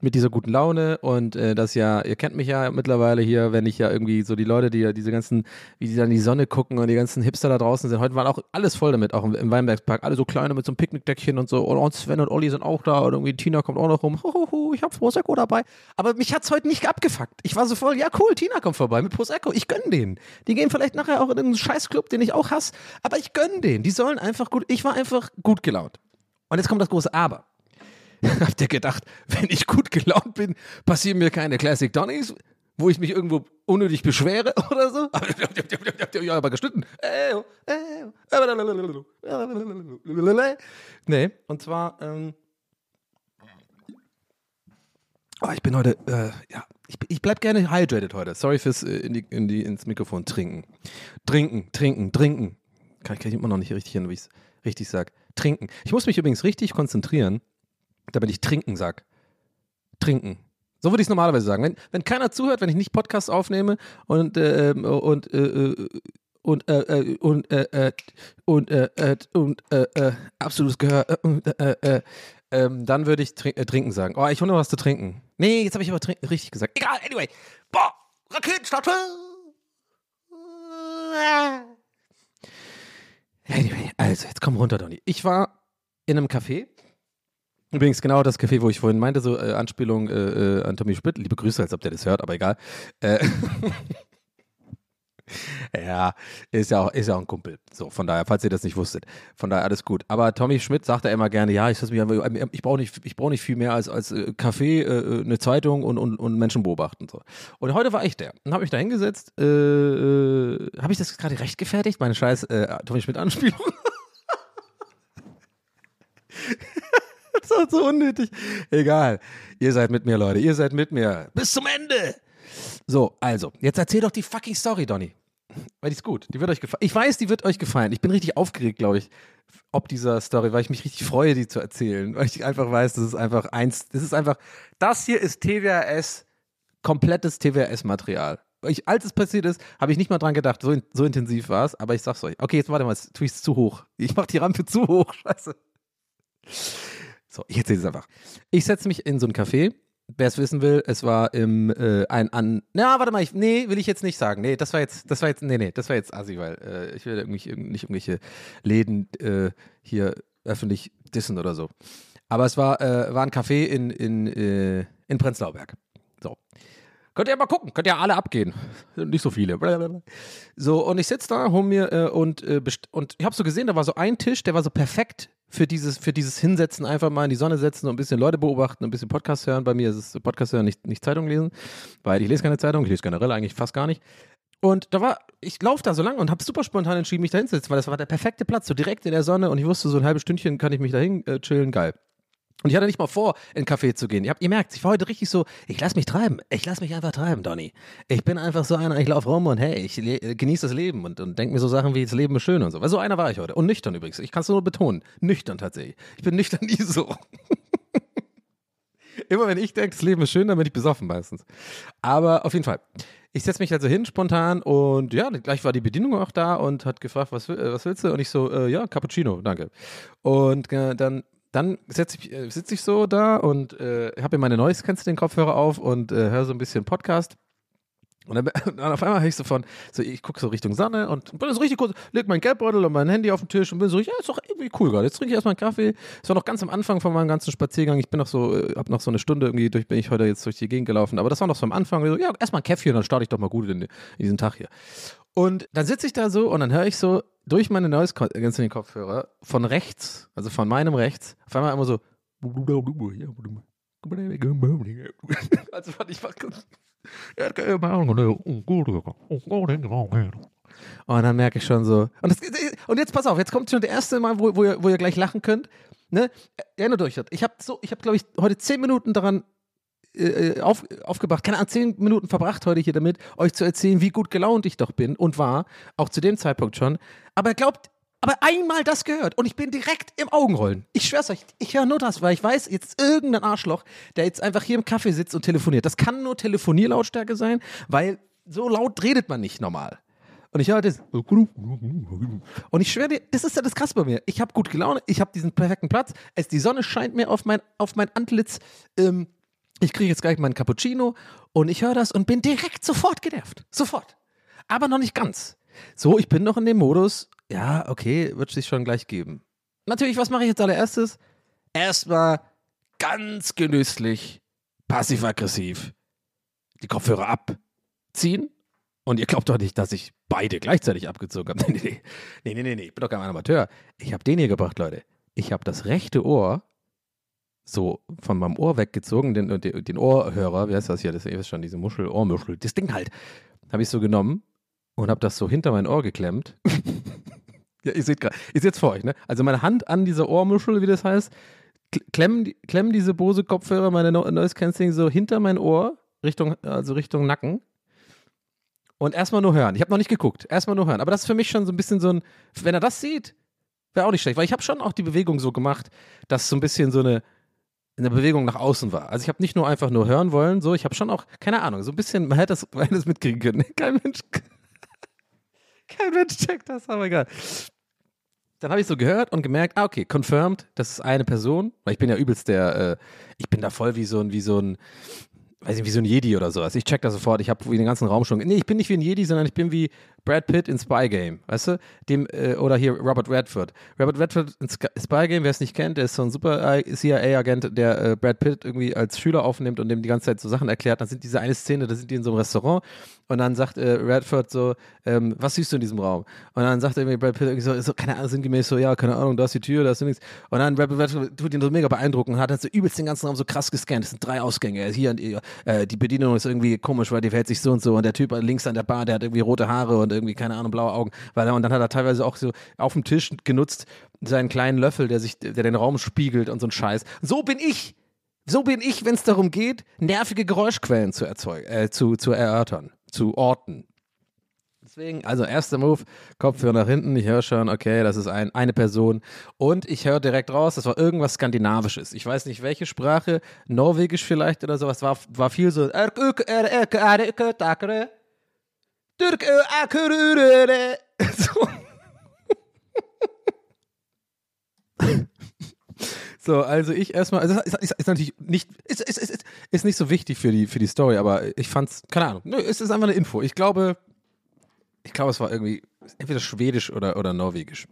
mit dieser guten Laune und äh, das ja, ihr kennt mich ja mittlerweile hier, wenn ich ja irgendwie so die Leute, die ja diese ganzen, wie die dann in die Sonne gucken und die ganzen Hipster da draußen sind, heute waren auch alles voll damit, auch im, im Weinbergspark, alle so kleine mit so einem Picknickdeckchen und so und Sven und Olli sind auch da und irgendwie Tina kommt auch noch rum, Huhuhu, ich hab Prosecco dabei, aber mich hat's heute nicht abgefuckt. Ich war so voll, ja cool, Tina kommt vorbei mit Prosecco, ich gönn denen. Die gehen vielleicht nachher auch in einen Scheißclub, den ich auch hasse, aber ich gönn denen. Die sollen einfach gut, ich war einfach gut gelaunt. Und jetzt kommt das große Aber. (laughs) Habt ihr gedacht, wenn ich gut gelaunt bin, passieren mir keine Classic Donnies, wo ich mich irgendwo unnötig beschwere (laughs) oder so? (laughs) ja, aber geschnitten. Nee, und zwar, ähm, oh, ich bin heute, äh, ja, ich, ich bleib gerne hydrated heute. Sorry fürs äh, in die, in die, ins Mikrofon trinken. Trinken, trinken, trinken. Kann, kann ich immer noch nicht richtig hin, wie ich es richtig sage. Trinken. Ich muss mich übrigens richtig konzentrieren, damit ich trinken sag. Trinken. So würde ich es normalerweise sagen. Wenn, wenn keiner zuhört, wenn ich nicht Podcast aufnehme und äh, ähm, und äh, äh, und äh, und äh, und äh, äh, und äh, äh, absolutes Gehör äh, äh, äh, ähm, dann würde ich trin trinken sagen. Oh, ich hole noch was zu trinken. Nee, jetzt habe ich aber richtig gesagt. Egal, anyway. Boah, Raketenstart. Anyway, also jetzt komm runter, Donny. Ich war in einem Café. Übrigens genau das Café, wo ich vorhin meinte, so äh, Anspielung äh, äh, an Tommy Schmidt. Liebe Grüße, als ob der das hört, aber egal. Äh, (laughs) Ja, ist ja, auch, ist ja auch ein Kumpel. So, von daher, falls ihr das nicht wusstet. Von daher alles gut. Aber Tommy Schmidt sagt ja immer gerne, ja, ich, einfach- ich brauche nicht, ich brauch nicht viel mehr als, als äh, Kaffee, äh, eine Zeitung und, und, und Menschen beobachten. So. Und heute war ich der. Und habe mich da hingesetzt. Äh, äh, habe ich das gerade recht gefertigt? Meine scheiß äh, Tommy Schmidt-Anspielung. (laughs) (laughs) das war so unnötig. Egal. Ihr seid mit mir, Leute. Ihr seid mit mir. Bis zum Ende. So, also, jetzt erzähl doch die fucking Story, Donny. Weil die ist gut. Die wird euch gefallen. Ich weiß, die wird euch gefallen. Ich bin richtig aufgeregt, glaube ich, ob dieser Story, weil ich mich richtig freue, die zu erzählen. Weil ich einfach weiß, das ist einfach eins, das ist einfach, das hier ist TWRS, komplettes TWRS-Material. Als es passiert ist, habe ich nicht mal dran gedacht, so, in, so intensiv war es, aber ich sag's euch. Okay, jetzt warte mal, jetzt tue ich es zu hoch. Ich mache die Rampe zu hoch, (laughs) scheiße. So, ich erzähle es einfach. Ich setze mich in so ein Café. Wer es wissen will, es war im äh, ein an. Na, warte mal, ich, nee, will ich jetzt nicht sagen. Nee, das war jetzt, das war jetzt, nee, nee, das war jetzt assi, weil äh, ich will irgendwie irg- nicht irgendwelche Läden äh, hier öffentlich dissen oder so. Aber es war, äh, war ein Café in, in, äh, in Prenzlauer Berg. So. Könnt ihr mal gucken, könnt ihr alle abgehen. Nicht so viele. So, und ich sitze da, hol mir äh, und, äh, und ich habe so gesehen, da war so ein Tisch, der war so perfekt für dieses, für dieses Hinsetzen, einfach mal in die Sonne setzen und ein bisschen Leute beobachten, ein bisschen Podcast hören. Bei mir ist es Podcast hören, nicht, nicht Zeitung lesen, weil ich lese keine Zeitung, ich lese generell eigentlich fast gar nicht. Und da war, ich laufe da so lang und habe super spontan entschieden, mich da hinzusetzen, weil das war der perfekte Platz, so direkt in der Sonne und ich wusste, so ein halbes Stündchen kann ich mich da hin äh, chillen, geil. Und ich hatte nicht mal vor, in einen Café zu gehen. Ihr, habt, ihr merkt, ich war heute richtig so, ich lass mich treiben. Ich lass mich einfach treiben, Donny. Ich bin einfach so einer, ich laufe rum und hey, ich genieße das Leben und, und denke mir so Sachen wie, das Leben ist schön und so. Weil so einer war ich heute. Und nüchtern übrigens. Ich kann es nur betonen. Nüchtern tatsächlich. Ich bin nüchtern (laughs) nie so. Immer wenn ich denke, das Leben ist schön, dann bin ich besoffen meistens. Aber auf jeden Fall. Ich setze mich also hin spontan und ja, gleich war die Bedienung auch da und hat gefragt, was, äh, was willst du? Und ich so, äh, ja, Cappuccino, danke. Und äh, dann, dann sitze ich, äh, sitz ich so da und äh, habe mir meine Noise, kennst du den Kopfhörer auf und äh, höre so ein bisschen Podcast. Und dann, (laughs) dann auf einmal höre ich so von, so ich gucke so Richtung Sonne und bin so richtig kurz, leg mein Geldbeutel und mein Handy auf den Tisch und bin so, ja, ist doch irgendwie cool gerade. Jetzt trinke ich erstmal einen Kaffee. Es war noch ganz am Anfang von meinem ganzen Spaziergang. Ich bin noch so, äh, hab noch so eine Stunde irgendwie durch, bin ich heute jetzt durch die Gegend gelaufen. Aber das war noch so am Anfang. So, ja, erstmal ein Käffchen, dann starte ich doch mal gut in, in diesen Tag hier. Und dann sitze ich da so und dann höre ich so durch meine Noise Cancelling Kopfhörer von rechts, also von meinem rechts, auf einmal immer so. Also fand ich Und dann merke ich schon so. Und, das, und jetzt pass auf, jetzt kommt schon der erste Mal, wo, wo, ihr, wo ihr gleich lachen könnt. Ne? Erinnert euch, ich habe so, ich habe glaube ich heute zehn Minuten daran äh, auf, aufgebracht, keine Ahnung, zehn Minuten verbracht heute hier damit, euch zu erzählen, wie gut gelaunt ich doch bin und war, auch zu dem Zeitpunkt schon. Aber glaubt, aber einmal das gehört und ich bin direkt im Augenrollen. Ich schwör's euch, ich höre nur das, weil ich weiß, jetzt irgendein Arschloch, der jetzt einfach hier im Café sitzt und telefoniert. Das kann nur Telefonierlautstärke sein, weil so laut redet man nicht normal. Und ich höre das. Und ich schwöre dir, das ist ja das Krasse bei mir. Ich habe gut Laune, ich habe diesen perfekten Platz. Es, die Sonne scheint mir auf mein, auf mein Antlitz. Ähm, ich kriege jetzt gleich meinen Cappuccino und ich höre das und bin direkt sofort genervt. Sofort. Aber noch nicht ganz. So, ich bin noch in dem Modus. Ja, okay, wird sich schon gleich geben. Natürlich, was mache ich jetzt allererstes? Erstmal ganz genüsslich, passiv-aggressiv die Kopfhörer abziehen. Und ihr glaubt doch nicht, dass ich beide gleichzeitig abgezogen habe. (laughs) Nee, nee, nee, nee, nee, ich bin doch kein Amateur. Ich habe den hier gebracht, Leute. Ich habe das rechte Ohr so von meinem Ohr weggezogen, den, den, den Ohrhörer, wie heißt das hier? Das ist schon diese Muschel, Ohrmuschel, das Ding halt. Habe ich so genommen und habe das so hinter mein Ohr geklemmt. (laughs) ja, ihr seht gerade, seht es vor euch, ne? Also meine Hand an dieser Ohrmuschel, wie das heißt, klemmen, klemmen diese Bose Kopfhörer, meine no Noise Cancelling so hinter mein Ohr, Richtung, also Richtung Nacken. Und erstmal nur hören. Ich habe noch nicht geguckt. Erstmal nur hören. Aber das ist für mich schon so ein bisschen so ein, wenn er das sieht, wäre auch nicht schlecht. Weil ich habe schon auch die Bewegung so gemacht, dass so ein bisschen so eine, eine Bewegung nach außen war. Also ich habe nicht nur einfach nur hören wollen, so, ich habe schon auch, keine Ahnung, so ein bisschen, man hätte das, man hätte das mitkriegen können. (laughs) Kein Mensch, kein Mensch checkt das, aber egal. Dann habe ich so gehört und gemerkt, ah, okay, confirmed, das ist eine Person, weil ich bin ja übelst der, äh, ich bin da voll wie so ein, wie so ein, weiß nicht, wie so ein Jedi oder sowas. Ich check das sofort, ich habe den ganzen Raum schon, nee, ich bin nicht wie ein Jedi, sondern ich bin wie Brad Pitt in Spy Game, weißt du? Dem, äh, oder hier Robert Redford. Robert Redford in Spy Game, wer es nicht kennt, der ist so ein super CIA-Agent, der äh, Brad Pitt irgendwie als Schüler aufnimmt und dem die ganze Zeit so Sachen erklärt. Dann sind diese eine Szene, da sind die in so einem Restaurant und dann sagt äh, Redford so, ähm, was siehst du in diesem Raum? Und dann sagt irgendwie Brad Pitt irgendwie so, so, keine Ahnung, sinngemäß so, ja, keine Ahnung, da ist die Tür, da ist nichts. Und dann Brad Pitt tut ihn so mega beeindrucken und hat halt so übelst den ganzen Raum so krass gescannt. Es sind drei Ausgänge. Hier und hier, äh, die Bedienung ist irgendwie komisch, weil die verhält sich so und so. Und der Typ links an der Bar, der hat irgendwie rote Haare und irgendwie, keine Ahnung, blaue Augen. Weil er, und dann hat er teilweise auch so auf dem Tisch genutzt seinen kleinen Löffel, der sich, der den Raum spiegelt und so ein Scheiß. So bin ich. So bin ich, wenn es darum geht, nervige Geräuschquellen zu erzeugen, äh, zu, zu erörtern, zu orten. Deswegen, also erster Move, Kopfhörer nach hinten, ich höre schon, okay, das ist ein, eine Person. Und ich höre direkt raus, das war irgendwas Skandinavisches. Ich weiß nicht, welche Sprache, Norwegisch vielleicht oder sowas, war, war viel so. So. (laughs) So, also ich erstmal, also ist, ist, ist natürlich nicht, ist, ist, ist, ist nicht so wichtig für die, für die Story, aber ich fand's, keine Ahnung, nö, es ist einfach eine Info. Ich glaube, ich glaube, es war irgendwie entweder Schwedisch oder, oder Norwegisch.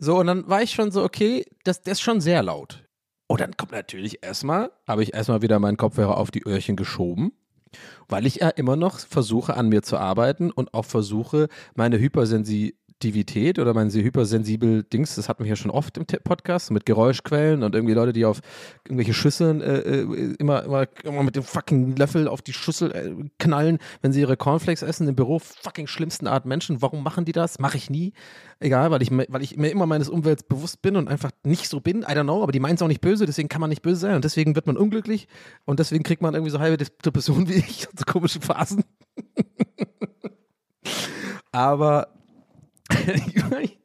So, und dann war ich schon so, okay, das, das ist schon sehr laut. Und dann kommt natürlich erstmal, habe ich erstmal wieder meinen Kopfhörer auf die Öhrchen geschoben, weil ich ja immer noch versuche, an mir zu arbeiten und auch versuche, meine Hypersensitivität oder mein hypersensibel Dings, das hatten wir hier schon oft im Podcast, mit Geräuschquellen und irgendwie Leute, die auf irgendwelche Schüsseln äh, äh, immer, immer, immer mit dem fucking Löffel auf die Schüssel äh, knallen, wenn sie ihre Cornflakes essen, im Büro, fucking schlimmsten Art Menschen. Warum machen die das? Mache ich nie. Egal, weil ich, weil ich mir immer meines Umwelts bewusst bin und einfach nicht so bin. I don't know, aber die meinen es auch nicht böse, deswegen kann man nicht böse sein und deswegen wird man unglücklich und deswegen kriegt man irgendwie so halbe Depressionen wie ich (laughs) so komische Phasen. (laughs) aber (laughs) getting.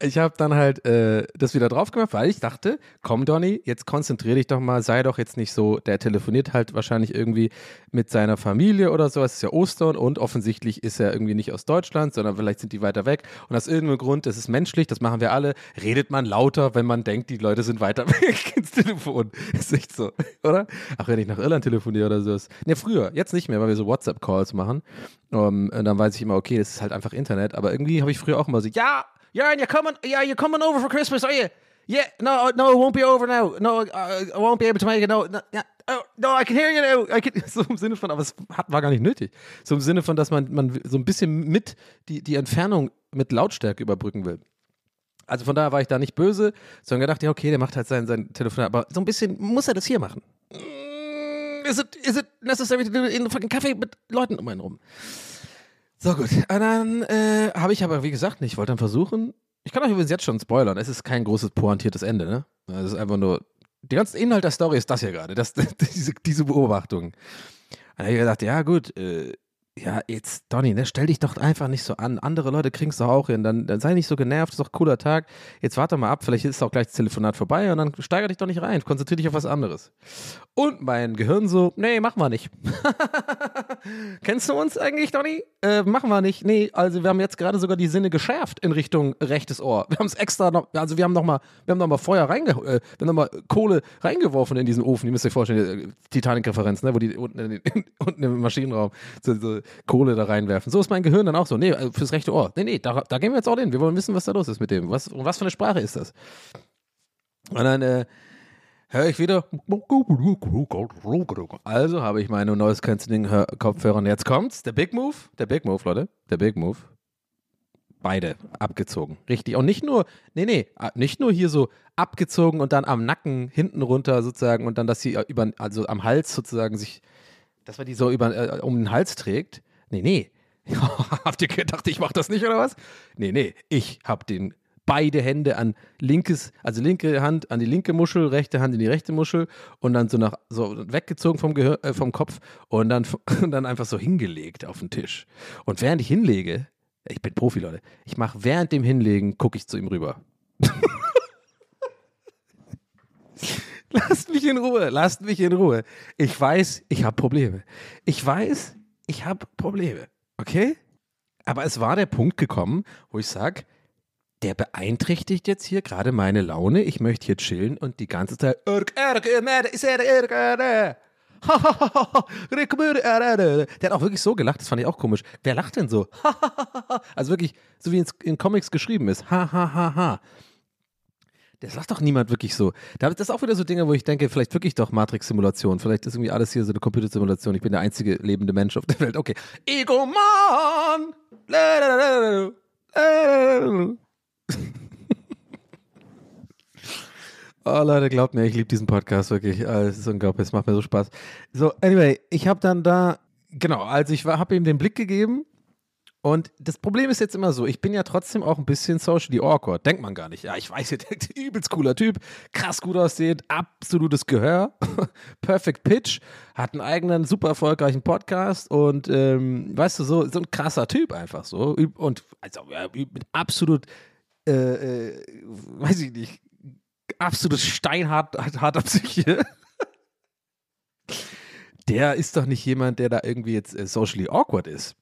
Ich habe dann halt äh, das wieder drauf gemacht, weil ich dachte, komm Donny, jetzt konzentrier dich doch mal, sei doch jetzt nicht so, der telefoniert halt wahrscheinlich irgendwie mit seiner Familie oder so, es ist ja Ostern und offensichtlich ist er irgendwie nicht aus Deutschland, sondern vielleicht sind die weiter weg und aus irgendeinem Grund, das ist menschlich, das machen wir alle, redet man lauter, wenn man denkt, die Leute sind weiter (laughs) weg ins Telefon. Ist echt so, oder? Auch wenn ich nach Irland telefoniere oder so. Ne, früher, jetzt nicht mehr, weil wir so WhatsApp-Calls machen. Um, und dann weiß ich immer, okay, das ist halt einfach Internet, aber irgendwie habe ich früher auch immer so, ja, ja, and you're coming, yeah, you're coming over for Christmas, are you? Yeah, no, no, it won't be over now. No, uh, I won't be able to make it. No, no, yeah, oh, no, I can hear you now. I can, (laughs) so im Sinne von, aber es war gar nicht nötig. So im Sinne von, dass man, man so ein bisschen mit die, die Entfernung mit Lautstärke überbrücken will. Also von daher war ich da nicht böse, sondern gedacht, okay, der macht halt sein, sein Telefonat, aber so ein bisschen muss er das hier machen. Mm, Is it, is it necessary to do it in fucking Café mit Leuten um einen rum? So gut. Und dann äh, habe ich aber, wie gesagt, nicht. Ich wollte dann versuchen. Ich kann euch übrigens jetzt schon spoilern. Es ist kein großes pointiertes Ende, ne? Es ist einfach nur. Der ganze Inhalt der Story ist das hier gerade. Das, (laughs) diese, diese Beobachtung. Dann habe ich gedacht, ja, gut, äh, ja, jetzt, Donny, ne, stell dich doch einfach nicht so an. Andere Leute kriegen es doch auch hin. Dann, dann sei nicht so genervt, ist doch ein cooler Tag. Jetzt warte mal ab, vielleicht ist auch gleich das Telefonat vorbei und dann steiger dich doch nicht rein. Konzentrier dich auf was anderes. Und mein Gehirn so, nee, machen wir nicht. (laughs) Kennst du uns eigentlich, Donny? Äh, machen wir nicht. Nee, also wir haben jetzt gerade sogar die Sinne geschärft in Richtung rechtes Ohr. Wir haben es extra noch, also wir haben noch mal, wir haben noch mal Feuer reinge, äh, wir haben noch mal Kohle reingeworfen in diesen Ofen. Ihr müsst euch vorstellen, äh, Titanic-Referenz, ne, wo die unten, in, (laughs) unten im Maschinenraum so, so Kohle da reinwerfen. So ist mein Gehirn dann auch so. Nee, äh, fürs rechte Ohr. Nee, nee, da, da gehen wir jetzt auch hin. Wir wollen wissen, was da los ist mit dem. Was, und was für eine Sprache ist das? Und dann, äh, höre ich wieder. Also habe ich meine neues Canceling Kopfhörer und jetzt kommt's. Der Big Move, der Big Move, Leute, der Big Move. Beide abgezogen. Richtig. Und nicht nur, nee, nee, nicht nur hier so abgezogen und dann am Nacken hinten runter sozusagen und dann, dass sie über, also am Hals sozusagen sich, dass man die so über, äh, um den Hals trägt. Nee, nee. (laughs) Habt ihr gedacht, ich mache das nicht oder was? Nee, nee. Ich habe den beide Hände an linkes, also linke Hand an die linke Muschel, rechte Hand in die rechte Muschel und dann so nach so weggezogen vom Gehör, äh, vom Kopf und dann (laughs) und dann einfach so hingelegt auf den Tisch. Und während ich hinlege, ich bin Profi, Leute, ich mache während dem Hinlegen, gucke ich zu ihm rüber. (laughs) (laughs) lasst mich in Ruhe, lasst mich in Ruhe. Ich weiß, ich habe Probleme. Ich weiß, ich habe Probleme. Okay? Aber es war der Punkt gekommen, wo ich sage, der beeinträchtigt jetzt hier gerade meine Laune. Ich möchte hier chillen und die ganze Zeit. Der hat auch wirklich so gelacht, das fand ich auch komisch. Wer lacht denn so? (laughs) also wirklich, so wie es in Comics geschrieben ist. Ha, ha, ha, ha. Der sagt doch niemand wirklich so. Das ist auch wieder so Dinge, wo ich denke, vielleicht wirklich doch Matrix-Simulation. Vielleicht ist irgendwie alles hier so eine Computersimulation. Ich bin der einzige lebende Mensch auf der Welt. Okay. Ego-Man! (laughs) Oh Leute, glaubt mir, ich liebe diesen Podcast wirklich. Ah, Es ist unglaublich, es macht mir so Spaß. So, anyway, ich habe dann da, genau, also ich habe ihm den Blick gegeben und das Problem ist jetzt immer so, ich bin ja trotzdem auch ein bisschen socially awkward. Denkt man gar nicht. Ja, ich weiß, ihr denkt, (laughs) übelst cooler Typ, krass gut aussehend, absolutes Gehör, (laughs) perfect pitch, hat einen eigenen, super erfolgreichen Podcast und ähm, weißt du, so, so ein krasser Typ einfach so. Und also ja, mit absolut, äh, äh, weiß ich nicht, absolut steinhart harter Psyche. (laughs) Der ist doch nicht jemand, der da irgendwie jetzt äh, socially awkward ist.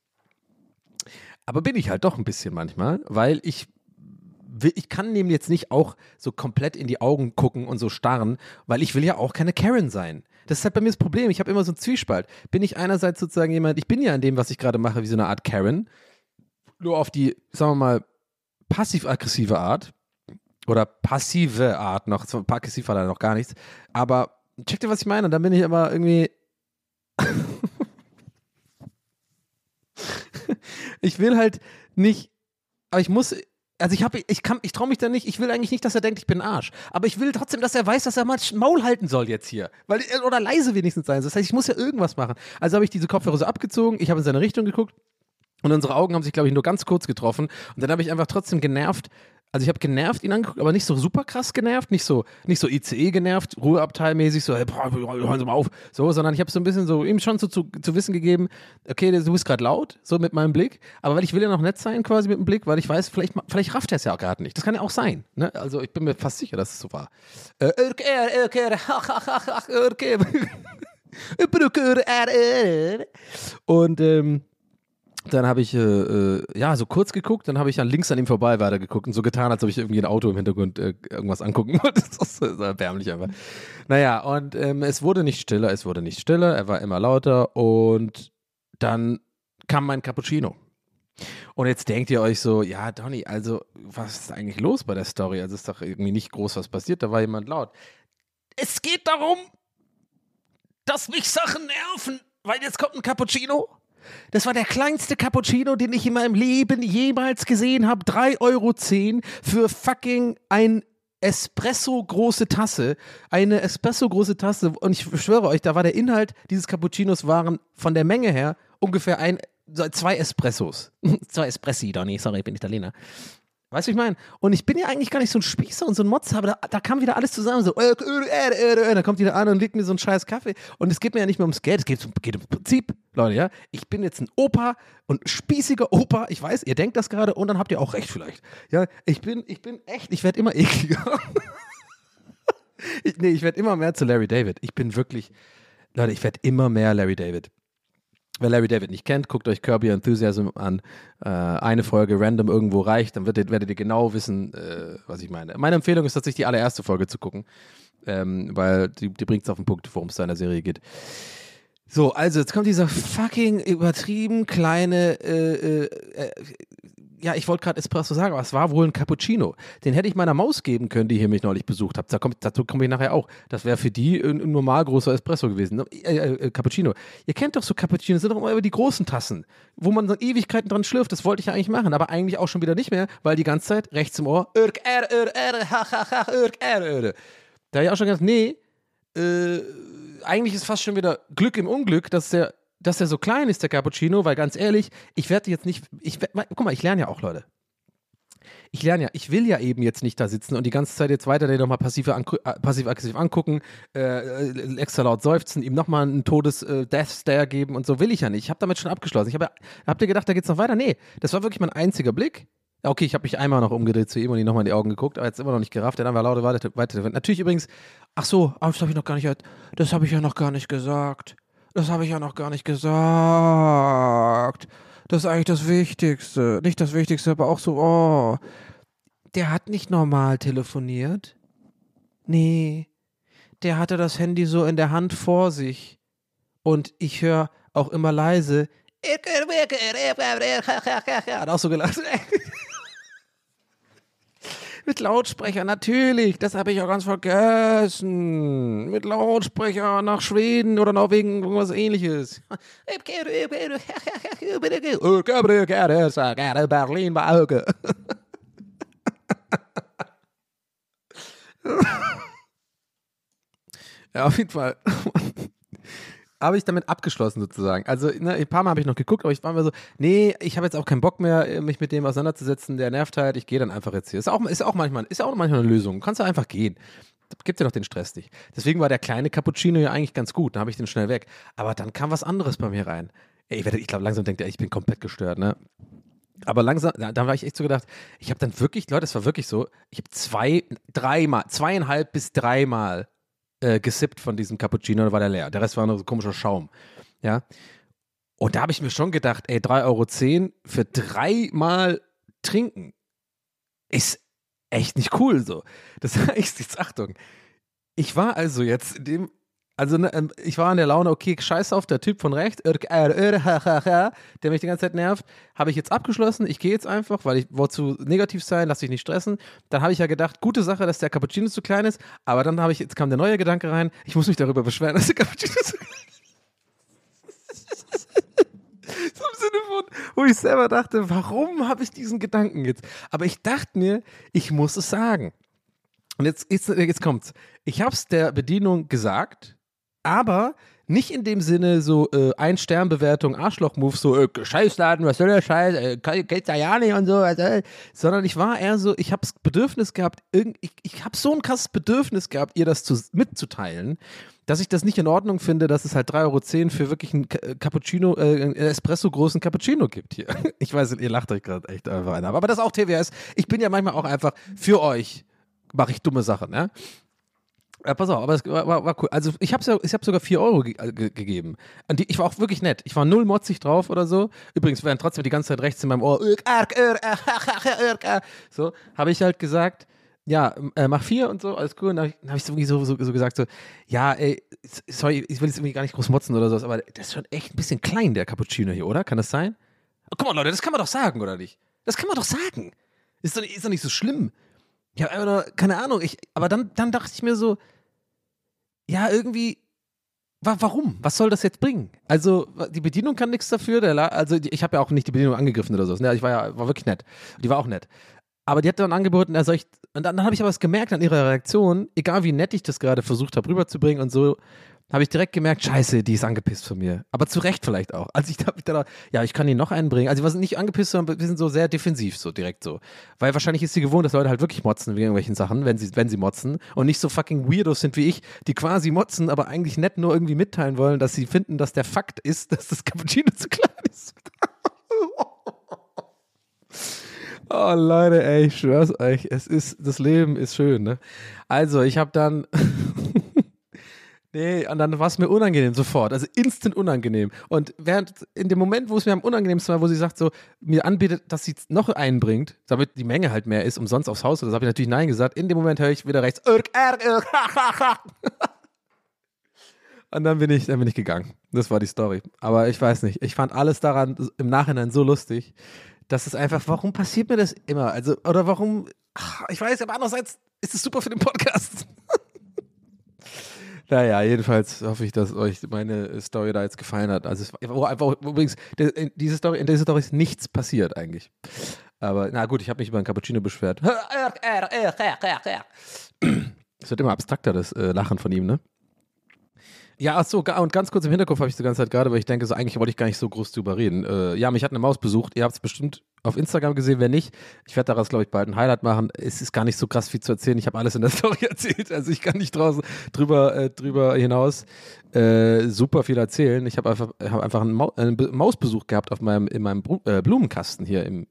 Aber bin ich halt doch ein bisschen manchmal, weil ich ich kann dem jetzt nicht auch so komplett in die Augen gucken und so starren, weil ich will ja auch keine Karen sein. Das ist halt bei mir das Problem. Ich habe immer so einen Zwiespalt. Bin ich einerseits sozusagen jemand, ich bin ja in dem, was ich gerade mache, wie so eine Art Karen, nur auf die, sagen wir mal, passiv-aggressive Art oder passive Art noch, aggressiv war da noch gar nichts, aber checkt ihr, was ich meine? Und dann bin ich immer irgendwie ich will halt nicht, aber ich muss, also ich habe, ich kann, ich traue mich da nicht, ich will eigentlich nicht, dass er denkt, ich bin Arsch. Aber ich will trotzdem, dass er weiß, dass er mal Maul halten soll jetzt hier. Weil, oder leise wenigstens sein. Das heißt, ich muss ja irgendwas machen. Also habe ich diese Kopfhörer so abgezogen, ich habe in seine Richtung geguckt und unsere Augen haben sich, glaube ich, nur ganz kurz getroffen. Und dann habe ich einfach trotzdem genervt. Also ich habe genervt ihn angeguckt, aber nicht so super krass genervt, nicht so, nicht so ICE genervt, Ruheabteilmäßig, so, hey, boah, hören Sie mal auf, so, sondern ich habe so ein bisschen so ihm schon so zu, zu wissen gegeben, okay, du bist gerade laut, so mit meinem Blick, aber weil ich will ja noch nett sein quasi mit dem Blick, weil ich weiß, vielleicht, vielleicht rafft er es ja auch gerade nicht. Das kann ja auch sein. Ne? Also ich bin mir fast sicher, dass es so war. Äh, okay, okay, okay. Und ähm, dann habe ich äh, äh, ja so kurz geguckt, dann habe ich dann links an ihm vorbei weitergeguckt und so getan, als ob ich irgendwie ein Auto im Hintergrund äh, irgendwas angucken (laughs) wollte. Das ist erbärmlich einfach. Naja, und ähm, es wurde nicht stiller, es wurde nicht stiller, er war immer lauter und dann kam mein Cappuccino. Und jetzt denkt ihr euch so, ja, Donny, also was ist eigentlich los bei der Story? Also ist doch irgendwie nicht groß was passiert, da war jemand laut. Es geht darum, dass mich Sachen nerven, weil jetzt kommt ein Cappuccino. Das war der kleinste Cappuccino, den ich in meinem Leben jemals gesehen habe. 3,10 Euro für fucking ein Espresso große Tasse. Eine Espresso große Tasse. Und ich schwöre euch, da war der Inhalt dieses Cappuccinos waren von der Menge her ungefähr ein, zwei Espressos. (laughs) zwei Espressi, Donny, sorry, ich bin Italiener. Weißt du, ich meine? Und ich bin ja eigentlich gar nicht so ein Spießer und so ein Motzer, aber da, da kam wieder alles zusammen. So, äh, äh, äh, äh, äh, da kommt wieder an und legt mir so einen scheiß Kaffee. Und es geht mir ja nicht mehr ums Geld, es geht, um- geht ums Prinzip, Leute, ja. Ich bin jetzt ein Opa und spießiger Opa. Ich weiß, ihr denkt das gerade und dann habt ihr auch recht vielleicht. Ja, ich bin, ich bin echt, ich werde immer (laughs) ekliger. ich, nee, ich werde immer mehr zu Larry David. Ich bin wirklich, Leute, ich werde immer mehr Larry David. Wer Larry David nicht kennt, guckt euch Kirby Enthusiasm an. Äh, eine Folge random irgendwo reicht, dann werdet, werdet ihr genau wissen, äh, was ich meine. Meine Empfehlung ist tatsächlich die allererste Folge zu gucken, ähm, weil die, die bringt es auf den Punkt, worum es da in der Serie geht. So, also jetzt kommt dieser fucking übertrieben kleine, äh, äh, äh, ja, ich wollte gerade Espresso sagen, aber es war wohl ein Cappuccino. Den hätte ich meiner Maus geben können, die hier mich neulich besucht hat. Da kommt, dazu komme ich nachher auch. Das wäre für die ein, ein normal großer Espresso gewesen. ne? Äh, äh, Cappuccino. Ihr kennt doch so Cappuccinos, sind doch immer über die großen Tassen, wo man so Ewigkeiten dran schlürft. Das wollte ich ja eigentlich machen, aber eigentlich auch schon wieder nicht mehr, weil die ganze Zeit rechts im Ohr, irk, er, er, er, ha, ha, ha, irk, er, er. Da habe ich auch schon gedacht, nee, äh, eigentlich ist fast schon wieder Glück im Unglück, dass der, dass der so klein ist, der Cappuccino, weil ganz ehrlich, ich werde jetzt nicht, ich guck mal, ich lerne ja auch, Leute. Ich lerne ja, ich will ja eben jetzt nicht da sitzen und die ganze Zeit jetzt weiter den nochmal passiv, angu äh, passiv-aggressiv angucken, äh, äh, extra laut seufzen, ihm nochmal einen Todes-Death-Stare geben und so will ich ja nicht. Ich habe damit schon abgeschlossen. Ich habe, habt ihr gedacht, da geht's noch weiter? Nee, das war wirklich mein einziger Blick. Okay, ich habe mich einmal noch umgedreht zu ihm und ihn nochmal in die Augen geguckt, aber jetzt immer noch nicht gerafft. Der dann war laut weiter, weiter. Natürlich übrigens, ach so, das habe ich noch gar nicht, das habe ich ja noch gar nicht gesagt. Das habe ich ja noch gar nicht gesagt. Das ist eigentlich das Wichtigste. Nicht das Wichtigste, aber auch so, oh. Der hat nicht normal telefoniert. Nee. Der hatte das Handy so in der Hand vor sich. und ich höre auch immer leise. (laughs) Hat auch so gelacht. Mit Lautsprecher, natürlich. Das habe ich ja ganz vergessen. Mit Lautsprecher nach Schweden oder Norwegen, irgendwas ähnliches. Berlin war. (laughs) Ja, auf jeden Fall. Habe ich damit abgeschlossen sozusagen. Also ne, ein paar Mal habe ich noch geguckt, aber ich war mir so, nee, ich habe jetzt auch keinen Bock mehr, äh, mich mit dem auseinanderzusetzen, der nervt halt, ich gehe dann einfach jetzt hier. Ist auch, ist auch manchmal, ist auch manchmal eine Lösung. Kannst du einfach gehen. Gibt ja noch den Stress nicht. Deswegen war der kleine Cappuccino ja eigentlich ganz gut, dann habe ich den schnell weg. Aber dann kam was anderes bei mir rein. Ey, ich, ich glaube, langsam denkt er, ich bin komplett gestört, ne? Aber langsam, da, da war ich echt so gedacht, ich habe dann wirklich, Leute, es war wirklich so, ich habe zwei, dreimal, zweieinhalb bis dreimal äh, gesippt von diesem Cappuccino, da war der leer. Der Rest war nur so komischer Schaum. Ja. Und da habe ich mir schon gedacht, ey, 3,10 Euro für dreimal trinken ist echt nicht cool so. Das (laughs) heißt, jetzt Achtung. Ich war also jetzt in dem also ne, ähm, ich war in der Laune, okay, scheiß auf, der Typ von rechts, der mich die ganze Zeit nervt, habe ich jetzt abgeschlossen. Ich gehe jetzt einfach, weil ich wollte zu negativ sein, lass dich nicht stressen. Dann habe ich ja gedacht, gute Sache, dass der Cappuccino zu klein ist, aber dann habe ich, jetzt kam der neue Gedanke rein, ich muss mich darüber beschweren, (laughs) dass der Cappuccino zu klein ist. so (laughs) im Sinne von, wo ich selber dachte, warum habe ich diesen Gedanken jetzt? Aber ich dachte mir, ich muss es sagen. Und jetzt, jetzt, jetzt kommt's. Ich habe es der Bedienung gesagt aber nicht in dem Sinne so äh, Ein-Stern-Bewertung, Arschloch-Move, so äh, Scheißladen, was soll der Scheiß, äh, geht's da ja nicht und so, äh, sondern ich war eher so, ich habe Bedürfnis gehabt, irgend, ich, ich habe so ein krasses Bedürfnis gehabt, ihr das zu, mitzuteilen, dass ich das nicht in Ordnung finde, dass es halt 3,10 Euro für wirklich einen äh, Cappuccino, äh, einen Espresso-großen Cappuccino gibt hier. (laughs) Ich weiß, ihr lacht euch gerade echt einfach ein, aber das ist auch TWS. Ich bin ja manchmal auch einfach für euch mache ich dumme Sachen, ne? Ja, pass auf, aber es war, war, war cool. Also ich habe ich hab sogar 4 Euro ge äh, ge gegeben. Die, ich war auch wirklich nett. Ich war null motzig drauf oder so. Übrigens werden trotzdem die ganze Zeit rechts in meinem Ohr so, habe ich halt gesagt, ja, äh, mach vier und so, alles cool. Und dann habe ich, ich so, so, so, gesagt, so, ja, ey, sorry, ich will jetzt irgendwie gar nicht groß motzen oder so, aber das ist schon echt ein bisschen klein, der Cappuccino hier, oder? Kann das sein? Oh, guck mal, Leute, das kann man doch sagen, oder nicht? Das kann man doch sagen. Ist doch, ist doch nicht so schlimm. Ja, einfach nur, keine Ahnung, ich, aber dann, dann dachte ich mir so, ja, irgendwie, wa warum? Was soll das jetzt bringen? Also, die Bedienung kann nichts dafür. Also, ich habe ja auch nicht die Bedienung angegriffen oder so. Ne? Ich war ja war wirklich nett. Die war auch nett. Aber die hat dann angeboten, soll ich, und dann, dann habe ich aber was gemerkt an ihrer Reaktion, egal wie nett ich das gerade versucht habe rüberzubringen und so, habe ich direkt gemerkt, scheiße, die ist angepisst von mir. Aber zu Recht vielleicht auch. Also ich habe mich da, ja, ich kann die noch einbringen. Also sind nicht angepisst, sondern wir sind so sehr defensiv, so direkt so. Weil wahrscheinlich ist sie gewohnt, dass Leute halt wirklich motzen wegen irgendwelchen Sachen, wenn sie, wenn sie motzen und nicht so fucking Weirdos sind wie ich, die quasi motzen, aber eigentlich nicht nur irgendwie mitteilen wollen, dass sie finden, dass der Fakt ist, dass das Cappuccino zu klein ist. (laughs) Oh Leute, ey, ich schwör's euch, es ist, das Leben ist schön, ne? Also, ich habe dann (laughs) Nee, und dann war es mir unangenehm sofort, also instant unangenehm. Und während in dem Moment, wo es mir am unangenehmsten war, wo sie sagt so, mir anbietet, dass sie noch einbringt, damit die Menge halt mehr ist, umsonst aufs Haus, das habe ich natürlich nein gesagt. In dem Moment höre ich wieder rechts. (laughs) Und dann bin ich, dann bin ich gegangen. Das war die Story. Aber ich weiß nicht. Ich fand alles daran im Nachhinein so lustig, dass es einfach, warum passiert mir das immer? Also, oder warum, ich weiß, aber andererseits ist es super für den Podcast. (laughs) Naja, jedenfalls hoffe ich, dass euch meine Story da jetzt gefallen hat. Also es war einfach übrigens, diese Story, in dieser Story ist nichts passiert eigentlich. Aber na gut, ich habe mich über ein Cappuccino beschwert. (laughs) (laughs) Es wird immer abstrakter, das äh, Lachen von ihm, ne? Ja, ach so, und ganz kurz im Hinterkopf habe ich die ganze Zeit gerade, weil ich denke, so eigentlich wollte ich gar nicht so groß drüber reden. Äh, ja, mich hat eine Maus besucht. Ihr habt es bestimmt auf Instagram gesehen, wer nicht. Ich werde daraus, glaube ich, bald ein Highlight machen. Es ist gar nicht so krass viel zu erzählen. Ich habe alles in der (laughs) Story erzählt. Also ich kann nicht draußen drüber, äh, drüber hinaus äh, super viel erzählen. Ich habe einfach, hab einfach einen, Mau einen Mausbesuch gehabt auf meinem, in meinem äh, Blumenkasten hier im,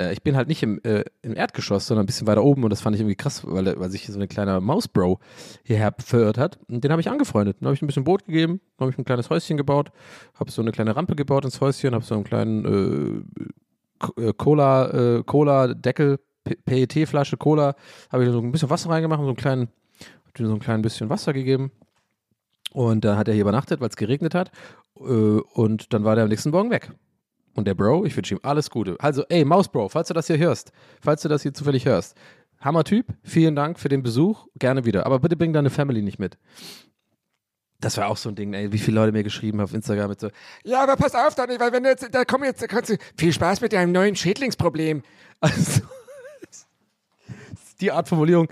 äh, ich bin halt nicht im, äh, im Erdgeschoss, sondern ein bisschen weiter oben und das fand ich irgendwie krass, weil, weil sich so ein kleiner Mausbro hierher verirrt hat. Und den habe ich angefreundet. Dann habe ich ein bisschen Brot gegeben, habe ich ein kleines Häuschen gebaut, habe so eine kleine Rampe gebaut ins Häuschen, habe so einen kleinen äh, äh Cola, äh, Cola-Deckel, PET-Flasche Cola, habe ich so ein bisschen Wasser reingemacht und so einen kleinen, habe so ein klein bisschen Wasser gegeben. Und dann hat er hier übernachtet, weil es geregnet hat. Äh, und dann war der am nächsten Morgen weg. Und der Bro, ich wünsche ihm alles Gute. Also, ey, Maus Bro, falls du das hier hörst, falls du das hier zufällig hörst, Hammer Typ, vielen Dank für den Besuch, gerne wieder. Aber bitte bring deine Family nicht mit. Das war auch so ein Ding, ey, wie viele Leute mir geschrieben haben auf Instagram mit so, ja, aber pass auf, Donny, weil wenn du jetzt, da komm jetzt, da kannst du, viel Spaß mit deinem neuen Schädlingsproblem. (laughs) Also, die Art Formulierung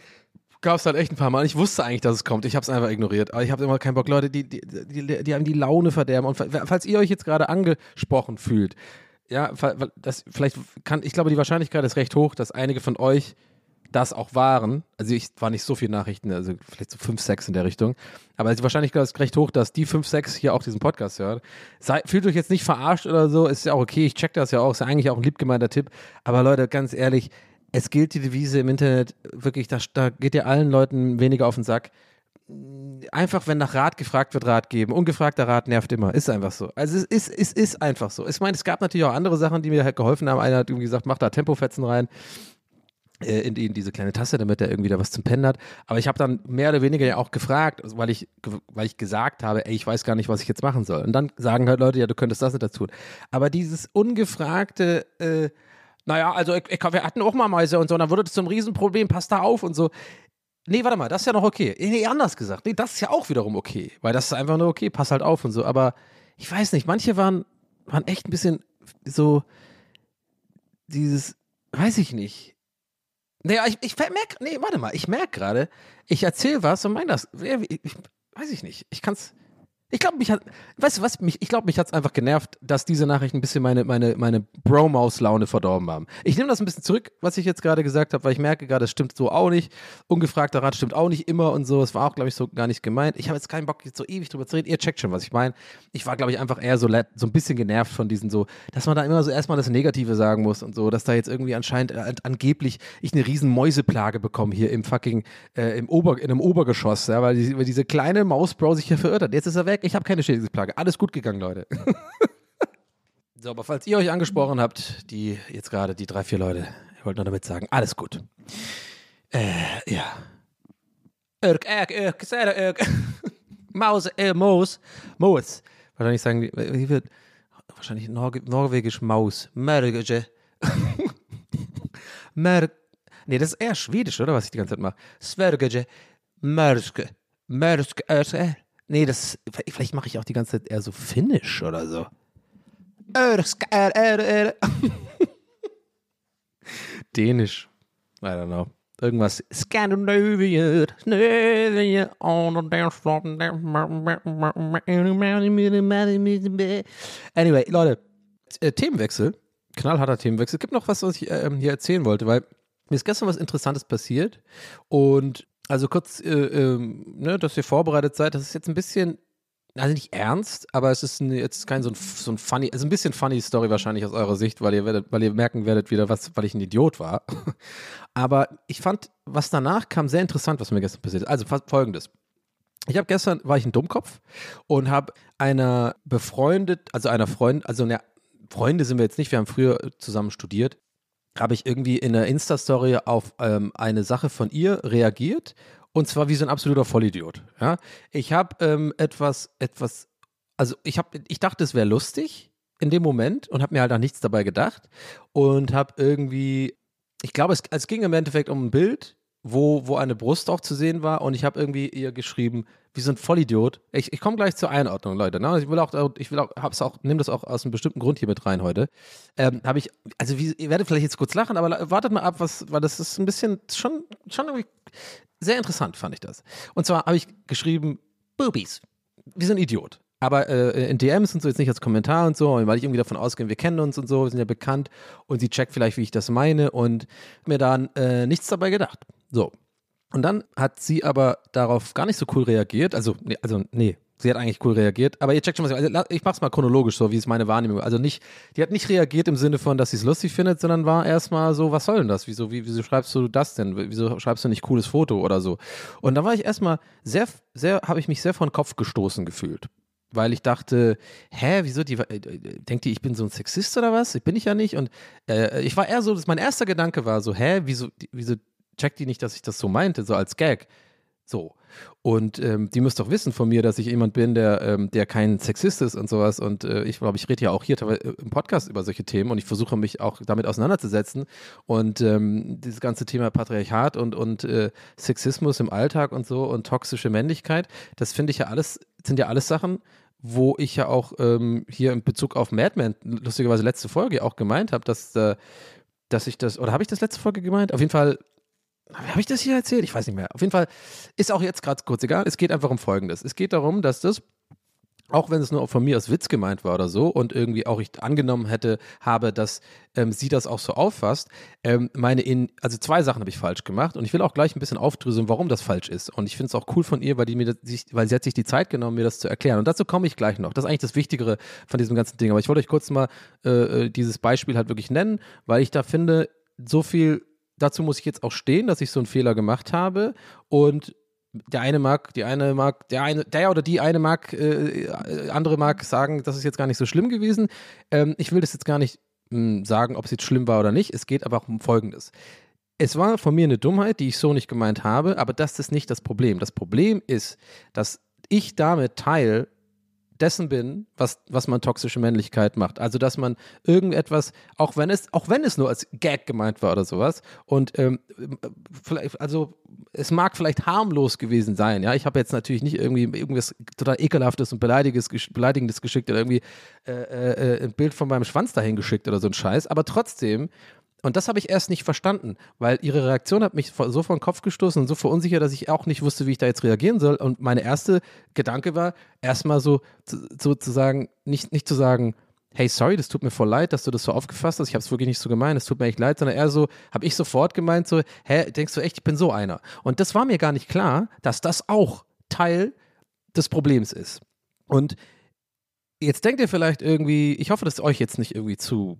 gab es halt echt ein paar Mal. Ich wusste eigentlich, dass es kommt. Ich habe es einfach ignoriert. Aber ich habe immer keinen Bock. Leute, die, die, die, die haben die Laune verderben. Und falls ihr euch jetzt gerade angesprochen fühlt, ja, das, vielleicht kann, ich glaube, die Wahrscheinlichkeit ist recht hoch, dass einige von euch das auch waren. Also ich war nicht so viele Nachrichten, also vielleicht so fünf, sechs in der Richtung. Aber die Wahrscheinlichkeit ist recht hoch, dass die fünf, sechs hier auch diesen Podcast hören. Sei, fühlt euch jetzt nicht verarscht oder so, ist ja auch okay. Ich check das ja auch, ist ja eigentlich auch ein lieb gemeinter Tipp. Aber Leute, ganz ehrlich, es gilt die Devise im Internet wirklich, da, da geht ihr allen Leuten weniger auf den Sack. Einfach, wenn nach Rat gefragt wird, Rat geben. Ungefragter Rat nervt immer. Ist einfach so. Also es ist, es ist einfach so. Ich meine, es gab natürlich auch andere Sachen, die mir halt geholfen haben. Einer hat irgendwie gesagt, mach da Tempofetzen rein äh, in, in, diese kleine Tasse, damit er irgendwie da was zum Pennen hat. Aber ich habe dann mehr oder weniger ja auch gefragt, weil ich, weil ich gesagt habe, ey, ich weiß gar nicht, was ich jetzt machen soll. Und dann sagen halt Leute, ja, du könntest das nicht dazu. Aber dieses ungefragte, äh, naja, also ich, ich, wir hatten auch mal Mäuse und so, und dann wurde das zum Riesenproblem, passt da auf und so. Nee, warte mal, das ist ja noch okay. Nee, anders gesagt. Nee, das ist ja auch wiederum okay. Weil das ist einfach nur okay, pass halt auf und so. Aber ich weiß nicht, manche waren, waren echt ein bisschen so dieses, weiß ich nicht. Naja, ich, ich merke, nee, warte mal, ich merke gerade, ich erzähle was und meine das. Ich, ich, weiß ich nicht. Ich kann es ich glaube, mich hat, weißt du was, mich, ich glaube, mich hat es einfach genervt, dass diese Nachrichten ein bisschen meine, meine, meine Bro-Maus-Laune verdorben haben. Ich nehme das ein bisschen zurück, was ich jetzt gerade gesagt habe, weil ich merke gerade, es stimmt so auch nicht. Ungefragter Rat stimmt auch nicht immer und so. Es war auch, glaube ich, so gar nicht gemeint. Ich habe jetzt keinen Bock, jetzt so ewig drüber zu reden. Ihr checkt schon, was ich meine. Ich war, glaube ich, einfach eher so, so ein bisschen genervt von diesen so, dass man da immer so erstmal das Negative sagen muss und so, dass da jetzt irgendwie anscheinend äh, angeblich ich eine riesen Mäuseplage bekomme hier im fucking, äh, im Ober, in einem Obergeschoss, ja, weil, die, weil diese kleine Maus-Bro sich hier verirrt hat. Jetzt ist er weg weg. Ich habe keine Schädlingsplage. Alles gut gegangen, Leute. (laughs) so, aber falls ihr euch angesprochen habt, die jetzt gerade die drei, vier Leute, ich wollte nur damit sagen, alles gut. Äh, ja. Irk, irk, irk, irk. (laughs) Maus, äh, Maus, Maus. Wahrscheinlich sagen die, wie wird, wahrscheinlich Norge, norwegisch Maus. Merge. (laughs) Mer, nee, das ist eher schwedisch, oder, was ich die ganze Zeit mache. Sverge. Merske. Merske. Nee, das, vielleicht mache ich auch die ganze Zeit eher so Finnisch oder so. (laughs) Dänisch. I don't know. Irgendwas. Floor. Anyway, Leute, äh, Themenwechsel. Knallharter Themenwechsel. Es gibt noch was, was ich äh, hier erzählen wollte, weil mir ist gestern was Interessantes passiert und also kurz, äh, äh, ne, dass ihr vorbereitet seid, das ist jetzt ein bisschen, also nicht ernst, aber es ist ein, jetzt kein so ein, so ein funny, also ein bisschen funny Story wahrscheinlich aus eurer Sicht, weil ihr werdet, weil ihr merken werdet wieder, was, weil ich ein Idiot war. (laughs) aber ich fand, was danach kam, sehr interessant, was mir gestern passiert ist. Also folgendes. Ich habe gestern, war ich ein Dummkopf und habe einer befreundet, also einer Freundin, also ne, Freunde sind wir jetzt nicht, wir haben früher zusammen studiert, habe ich irgendwie in der Insta-Story auf ähm, eine Sache von ihr reagiert und zwar wie so ein absoluter Vollidiot. Ja? Ich habe ähm, etwas, etwas, also ich habe, ich dachte, es wäre lustig in dem Moment und habe mir halt auch nichts dabei gedacht und habe irgendwie, ich glaube, es, es ging im Endeffekt um ein Bild wo, wo eine Brust auch zu sehen war und ich habe irgendwie ihr geschrieben, wie so ein Vollidiot. Ich, ich komme gleich zur Einordnung, Leute. Ne? Ich will auch, ich will auch, auch, nehme das auch aus einem bestimmten Grund hier mit rein heute. Ähm, habe ich, also wie, ihr werdet vielleicht jetzt kurz lachen, aber wartet mal ab, was, weil das ist ein bisschen schon, schon irgendwie sehr interessant, fand ich das. Und zwar habe ich geschrieben, Boobies. Wie so ein Idiot. Aber äh, in DMs und so jetzt nicht als Kommentar und so, weil ich irgendwie davon ausgehe, wir kennen uns und so, wir sind ja bekannt und sie checkt vielleicht, wie ich das meine und mir dann äh, nichts dabei gedacht. So. Und dann hat sie aber darauf gar nicht so cool reagiert. Also, nee, also, nee, sie hat eigentlich cool reagiert. Aber ihr checkt schon was. Also, ich mach's mal chronologisch, so wie es meine Wahrnehmung Also nicht, die hat nicht reagiert im Sinne von, dass sie es lustig findet, sondern war erstmal so, was soll denn das? Wieso, wie, wieso schreibst du das denn? Wieso schreibst du nicht cooles Foto oder so? Und da war ich erstmal sehr, sehr, habe ich mich sehr vor den Kopf gestoßen gefühlt weil ich dachte, hä, wieso, die, äh, denkt die, ich bin so ein Sexist oder was? Bin ich ja nicht. Und äh, ich war eher so, dass mein erster Gedanke war so, hä, wieso, wieso checkt die nicht, dass ich das so meinte, so als Gag. So. Und ähm, die müsst doch wissen von mir, dass ich jemand bin, der, ähm, der kein Sexist ist und sowas. Und äh, ich glaube, ich rede ja auch hier im Podcast über solche Themen und ich versuche mich auch damit auseinanderzusetzen. Und ähm, dieses ganze Thema Patriarchat und, und äh, Sexismus im Alltag und so und toxische Männlichkeit, das finde ich ja alles, sind ja alles Sachen, wo ich ja auch ähm, hier in Bezug auf Mad Men, lustigerweise letzte Folge auch gemeint habe, dass, äh, dass ich das, oder habe ich das letzte Folge gemeint? Auf jeden Fall habe ich das hier erzählt? Ich weiß nicht mehr. Auf jeden Fall ist auch jetzt gerade kurz egal. Es geht einfach um Folgendes. Es geht darum, dass das, auch wenn es nur von mir als Witz gemeint war oder so und irgendwie auch ich angenommen hätte, habe, dass ähm, sie das auch so auffasst, ähm, meine in, also zwei Sachen habe ich falsch gemacht und ich will auch gleich ein bisschen aufdröseln, warum das falsch ist. Und ich finde es auch cool von ihr, weil die mir das, weil sie hat sich die Zeit genommen, mir das zu erklären. Und dazu komme ich gleich noch. Das ist eigentlich das Wichtigere von diesem ganzen Ding. Aber ich wollte euch kurz mal äh, äh dieses Beispiel halt wirklich nennen, weil ich da finde, so viel dazu muss ich jetzt auch stehen, dass ich so einen Fehler gemacht habe und der eine mag, die eine mag, der eine, der oder die eine mag, äh, andere mag sagen, das ist jetzt gar nicht so schlimm gewesen. Ähm, ich will das jetzt gar nicht mh, hm, sagen, ob es jetzt schlimm war oder nicht. Es geht aber auch um Folgendes. Es war von mir eine Dummheit, die ich so nicht gemeint habe, aber das ist nicht das Problem. Das Problem ist, dass ich damit Teil dessen bin, was, was man toxische Männlichkeit macht. Also, dass man irgendetwas, auch wenn es, auch wenn es nur als Gag gemeint war oder sowas, und ähm, vielleicht, also es mag vielleicht harmlos gewesen sein, ja. Ich habe jetzt natürlich nicht irgendwie irgendwas total ekelhaftes und beleidigendes, beleidigendes geschickt oder irgendwie äh, äh, äh, ein Bild von meinem Schwanz dahin geschickt oder so ein Scheiß, aber trotzdem und das habe ich erst nicht verstanden, weil ihre Reaktion hat mich so vor den Kopf gestoßen und so verunsichert, dass ich auch nicht wusste, wie ich da jetzt reagieren soll. Und meine erste Gedanke war, erstmal so, so zu sagen, nicht, nicht zu sagen, hey, sorry, das tut mir voll leid, dass du das so aufgefasst hast. Ich habe es wirklich nicht so gemeint, es tut mir echt leid, sondern eher so, habe ich sofort gemeint, so, hä, denkst du echt, ich bin so einer. Und das war mir gar nicht klar, dass das auch Teil des Problems ist. Und jetzt denkt ihr vielleicht irgendwie, ich hoffe, dass euch jetzt nicht irgendwie zu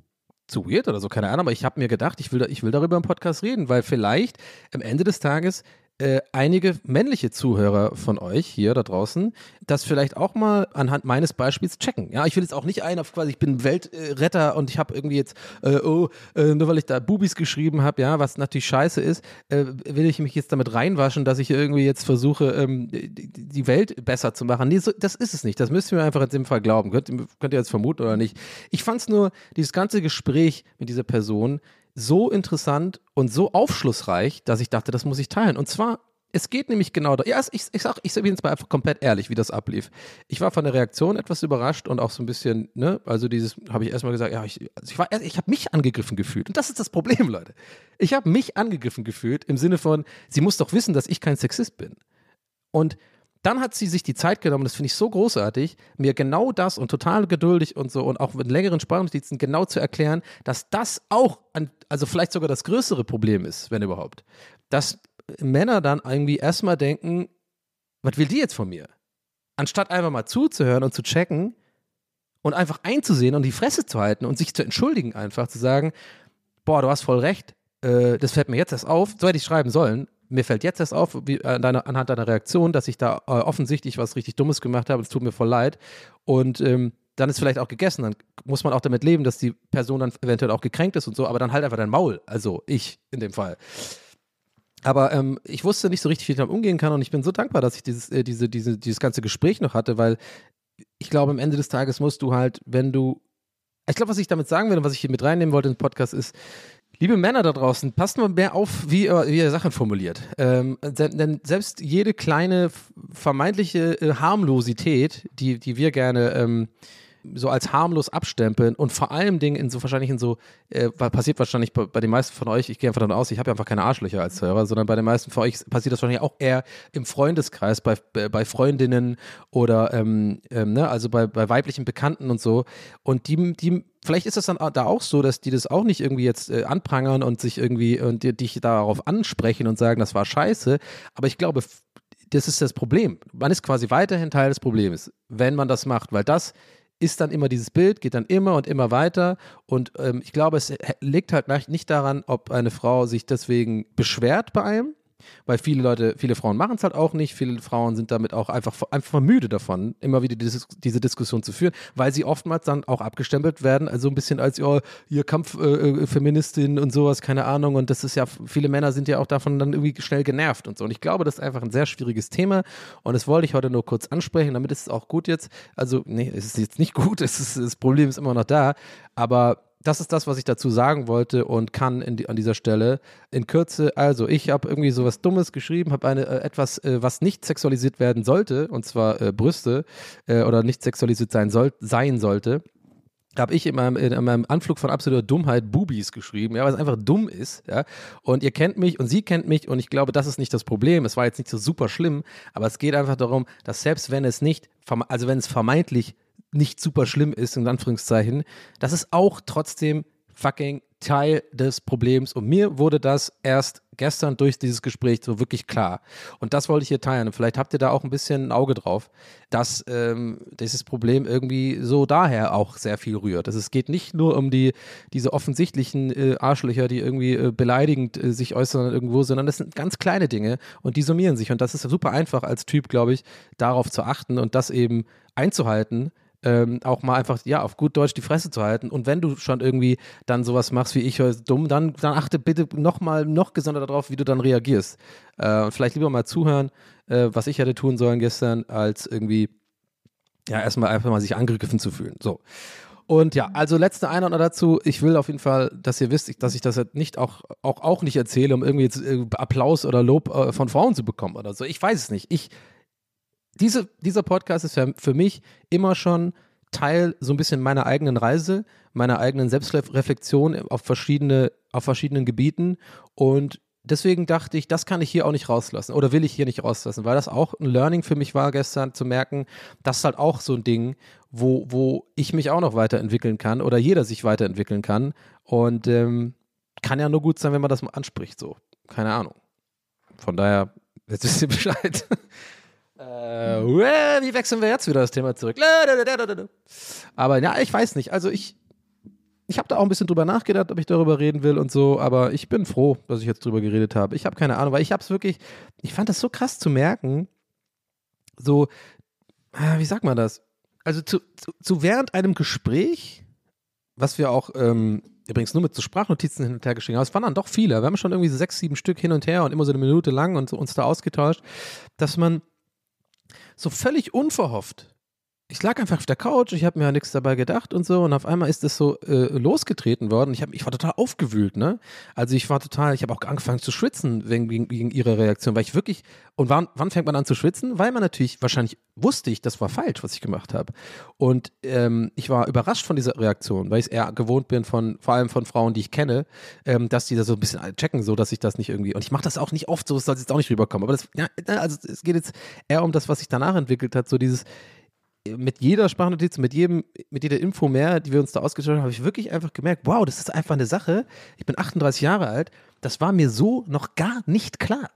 zu weird oder so, keine Ahnung, aber ich habe mir gedacht, ich will, ich will darüber im Podcast reden, weil vielleicht am Ende des Tages äh, einige männliche Zuhörer von euch hier da draußen das vielleicht auch mal anhand meines Beispiels checken. Ja, ich will jetzt auch nicht ein auf quasi, ich bin Weltretter und ich habe irgendwie jetzt, äh, oh, äh, nur weil ich da Bubis geschrieben habe, ja, was natürlich scheiße ist, äh, will ich mich jetzt damit reinwaschen, dass ich irgendwie jetzt versuche, ähm, die Welt besser zu machen. Nee, so, das ist es nicht. Das müsst ihr mir einfach in dem Fall glauben. Könnt, könnt ihr jetzt vermuten oder nicht. Ich fand es nur, dieses ganze Gespräch mit dieser Person so interessant und so aufschlussreich, dass ich dachte, das muss ich teilen. Und zwar, es geht nämlich genau da. Ja, ich, ich sag, ich sag jetzt mal einfach komplett ehrlich, wie das ablief. Ich war von der Reaktion etwas überrascht und auch so ein bisschen, ne, also dieses, habe ich erstmal gesagt, ja, ich, also ich ich habe mich angegriffen gefühlt. Und das ist das Problem, Leute. Ich habe mich angegriffen gefühlt im Sinne von, sie muss doch wissen, dass ich kein Sexist bin. Und dann hat sie sich die Zeit genommen, das finde ich so großartig, mir genau das und total geduldig und so und auch mit längeren Sprachnotizen genau zu erklären, dass das auch, ein, also vielleicht sogar das größere Problem ist, wenn überhaupt. Dass Männer dann irgendwie erstmal denken, was will die jetzt von mir? Anstatt einfach mal zuzuhören und zu checken und einfach einzusehen und die Fresse zu halten und sich zu entschuldigen, einfach zu sagen, boah, du hast voll recht, äh, das fällt mir jetzt erst auf, so hätte ich schreiben sollen, mir fällt jetzt erst auf, wie, äh, deiner, anhand deiner Reaktion, dass ich da äh, offensichtlich was richtig Dummes gemacht habe. Es tut mir voll leid. Und ähm, dann ist vielleicht auch gegessen. Dann muss man auch damit leben, dass die Person dann eventuell auch gekränkt ist und so. Aber dann halt einfach dein Maul. Also ich in dem Fall. Aber ähm, ich wusste nicht so richtig, wie ich damit umgehen kann. Und ich bin so dankbar, dass ich dieses, äh, diese, diese, dieses ganze Gespräch noch hatte, weil ich glaube, am Ende des Tages musst du halt, wenn du. Ich glaube, was ich damit sagen will und was ich hier mit reinnehmen wollte den Podcast ist, Liebe Männer da draußen, passt mal mehr auf, wie ihr, wie ihr Sachen formuliert. Ähm, denn selbst jede kleine vermeintliche äh, Harmlosität, die, die wir gerne ähm, so als harmlos abstempeln und vor allem Dingen in so wahrscheinlich in so, äh, passiert wahrscheinlich bei, bei, den meisten von euch, ich gehe einfach davon aus, ich habe ja einfach keine Arschlöcher als Hörer, sondern bei den meisten von euch passiert das wahrscheinlich auch eher im Freundeskreis, bei, bei Freundinnen oder ähm, ähm, ne, also bei, bei weiblichen Bekannten und so. Und die, die vielleicht ist das dann da auch so, dass die das auch nicht irgendwie jetzt äh, anprangern und sich irgendwie und dich darauf ansprechen und sagen, das war scheiße. Aber ich glaube, das ist das Problem. Man ist quasi weiterhin Teil des Problems, wenn man das macht, weil das ist dann immer dieses Bild, geht dann immer und immer weiter. Und ähm, ich glaube, es liegt halt nicht daran, ob eine Frau sich deswegen beschwert bei einem, weil viele Leute, viele Frauen machen es halt auch nicht. Viele Frauen sind damit auch einfach, einfach müde davon, immer wieder diese, diese Diskussion zu führen, weil sie oftmals dann auch abgestempelt werden, also ein bisschen als oh, ihr Kampffeministin äh, und sowas, keine Ahnung. Und das ist ja, viele Männer sind ja auch davon dann irgendwie schnell genervt und so. Und ich glaube, das ist einfach ein sehr schwieriges Thema. Und das wollte ich heute nur kurz ansprechen, damit ist es auch gut jetzt. Also, nee, es ist jetzt nicht gut, (laughs) es ist, das Problem ist immer noch da. Aber das ist das, was ich dazu sagen wollte und kann die, an dieser Stelle. In Kürze, also ich habe irgendwie sowas Dummes geschrieben, habe äh, etwas, äh, was nicht sexualisiert werden sollte, und zwar äh, Brüste äh, oder nicht sexualisiert sein, soll, sein sollte habe ich in meinem, in meinem Anflug von absoluter Dummheit Bubis geschrieben, ja, weil es einfach dumm ist, ja. Und ihr kennt mich und sie kennt mich und ich glaube, das ist nicht das Problem. Es war jetzt nicht so super schlimm, aber es geht einfach darum, dass selbst wenn es nicht, also wenn es vermeintlich nicht super schlimm ist, in Anführungszeichen, das ist auch trotzdem fucking Teil des Problems. Und mir wurde das erst gestern durch dieses Gespräch so wirklich klar. Und das wollte ich hier teilen. Und vielleicht habt ihr da auch ein bisschen ein Auge drauf, dass ähm, dieses Problem irgendwie so daher auch sehr viel rührt. Also es geht nicht nur um die, diese offensichtlichen äh, Arschlöcher, die irgendwie äh, beleidigend äh, sich äußern irgendwo, sondern das sind ganz kleine Dinge und die summieren sich. Und das ist super einfach als Typ, glaube ich, darauf zu achten und das eben einzuhalten ähm, auch mal einfach, ja, auf gut Deutsch die Fresse zu halten. Und wenn du schon irgendwie dann sowas machst wie ich, dumm, dann, dann achte bitte nochmal noch gesonder darauf, wie du dann reagierst. Äh, vielleicht lieber mal zuhören, äh, was ich hätte tun sollen gestern, als irgendwie, ja, erstmal einfach mal sich angegriffen zu fühlen. So. Und ja, also letzte Einordnung dazu. Ich will auf jeden Fall, dass ihr wisst, dass ich das nicht auch, auch, auch nicht erzähle, um irgendwie jetzt äh, Applaus oder Lob äh, von Frauen zu bekommen oder so. Ich weiß es nicht. Ich diese, dieser Podcast ist für, mich immer schon Teil so ein bisschen meiner eigenen Reise, meiner eigenen Selbstreflexion auf, verschiedene, auf verschiedenen Gebieten. Und deswegen dachte ich, das kann ich hier auch nicht rauslassen oder will ich hier nicht rauslassen, weil das auch ein Learning für mich war gestern zu merken, das ist halt auch so ein Ding, wo, wo ich mich auch noch weiterentwickeln kann oder jeder sich weiterentwickeln kann. Und ähm, kann ja nur gut sein, wenn man das mal anspricht, so. Keine Ahnung. Von daher, jetzt wisst ihr Bescheid. (laughs) Äh, wie wechseln wir jetzt wieder das Thema zurück? Aber ja, ich weiß nicht. Also ich, ich habe da auch ein bisschen drüber nachgedacht, ob ich darüber reden will und so, aber ich bin froh, dass ich jetzt drüber geredet habe. Ich habe keine Ahnung, weil ich habe es wirklich, ich fand das so krass zu merken, so, ah, wie sagt man das? Also zu, zu, zu während einem Gespräch, was wir auch ähm, übrigens nur mit so Sprachnotizen hin und her geschickt haben, es waren dann doch viele, wir haben schon irgendwie so sechs, sieben Stück hin und her und immer so eine Minute lang und so uns da ausgetauscht, dass man so völlig unverhofft. Ich lag einfach auf der Couch, ich habe mir ja nichts dabei gedacht und so und auf einmal ist das so äh, losgetreten worden. Ich, hab, ich war total aufgewühlt, ne? Also ich war total, ich habe auch angefangen zu schwitzen wegen, wegen, wegen ihrer Reaktion, weil ich wirklich, und wann, wann fängt man an zu schwitzen? Weil man natürlich, wahrscheinlich wusste ich, das war falsch, was ich gemacht habe. Und ähm, ich war überrascht von dieser Reaktion, weil ich es eher gewohnt bin von, vor allem von Frauen, die ich kenne, ähm, dass die da so ein bisschen checken, so dass ich das nicht irgendwie, und ich mache das auch nicht oft, so soll es jetzt auch nicht rüberkommen. Aber das, ja, also es geht jetzt eher um das, was sich danach entwickelt hat, so dieses, mit jeder Sprachnotiz, mit jedem, mit jeder Info mehr, die wir uns da ausgetauscht haben, habe ich wirklich einfach gemerkt, wow, das ist einfach eine Sache. Ich bin 38 Jahre alt, das war mir so noch gar nicht klar.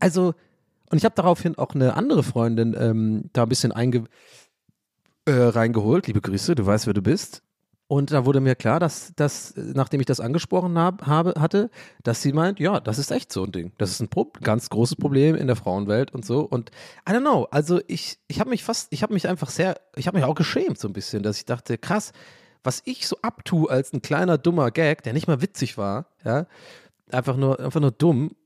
Also, und ich habe daraufhin auch eine andere Freundin ähm, da ein bisschen einge äh, reingeholt. Liebe Grüße, du weißt, wer du bist. Und da wurde mir klar, dass, dass nachdem ich das angesprochen hab, habe, hatte, dass sie meint, ja, das ist echt so ein Ding. Das ist ein Pro ganz großes Problem in der Frauenwelt und so. Und I don't know, also ich, ich habe mich fast, ich habe mich einfach sehr, ich habe mich auch geschämt so ein bisschen, dass ich dachte, krass, was ich so abtue als ein kleiner dummer Gag, der nicht mal witzig war, ja, einfach nur, einfach nur dumm,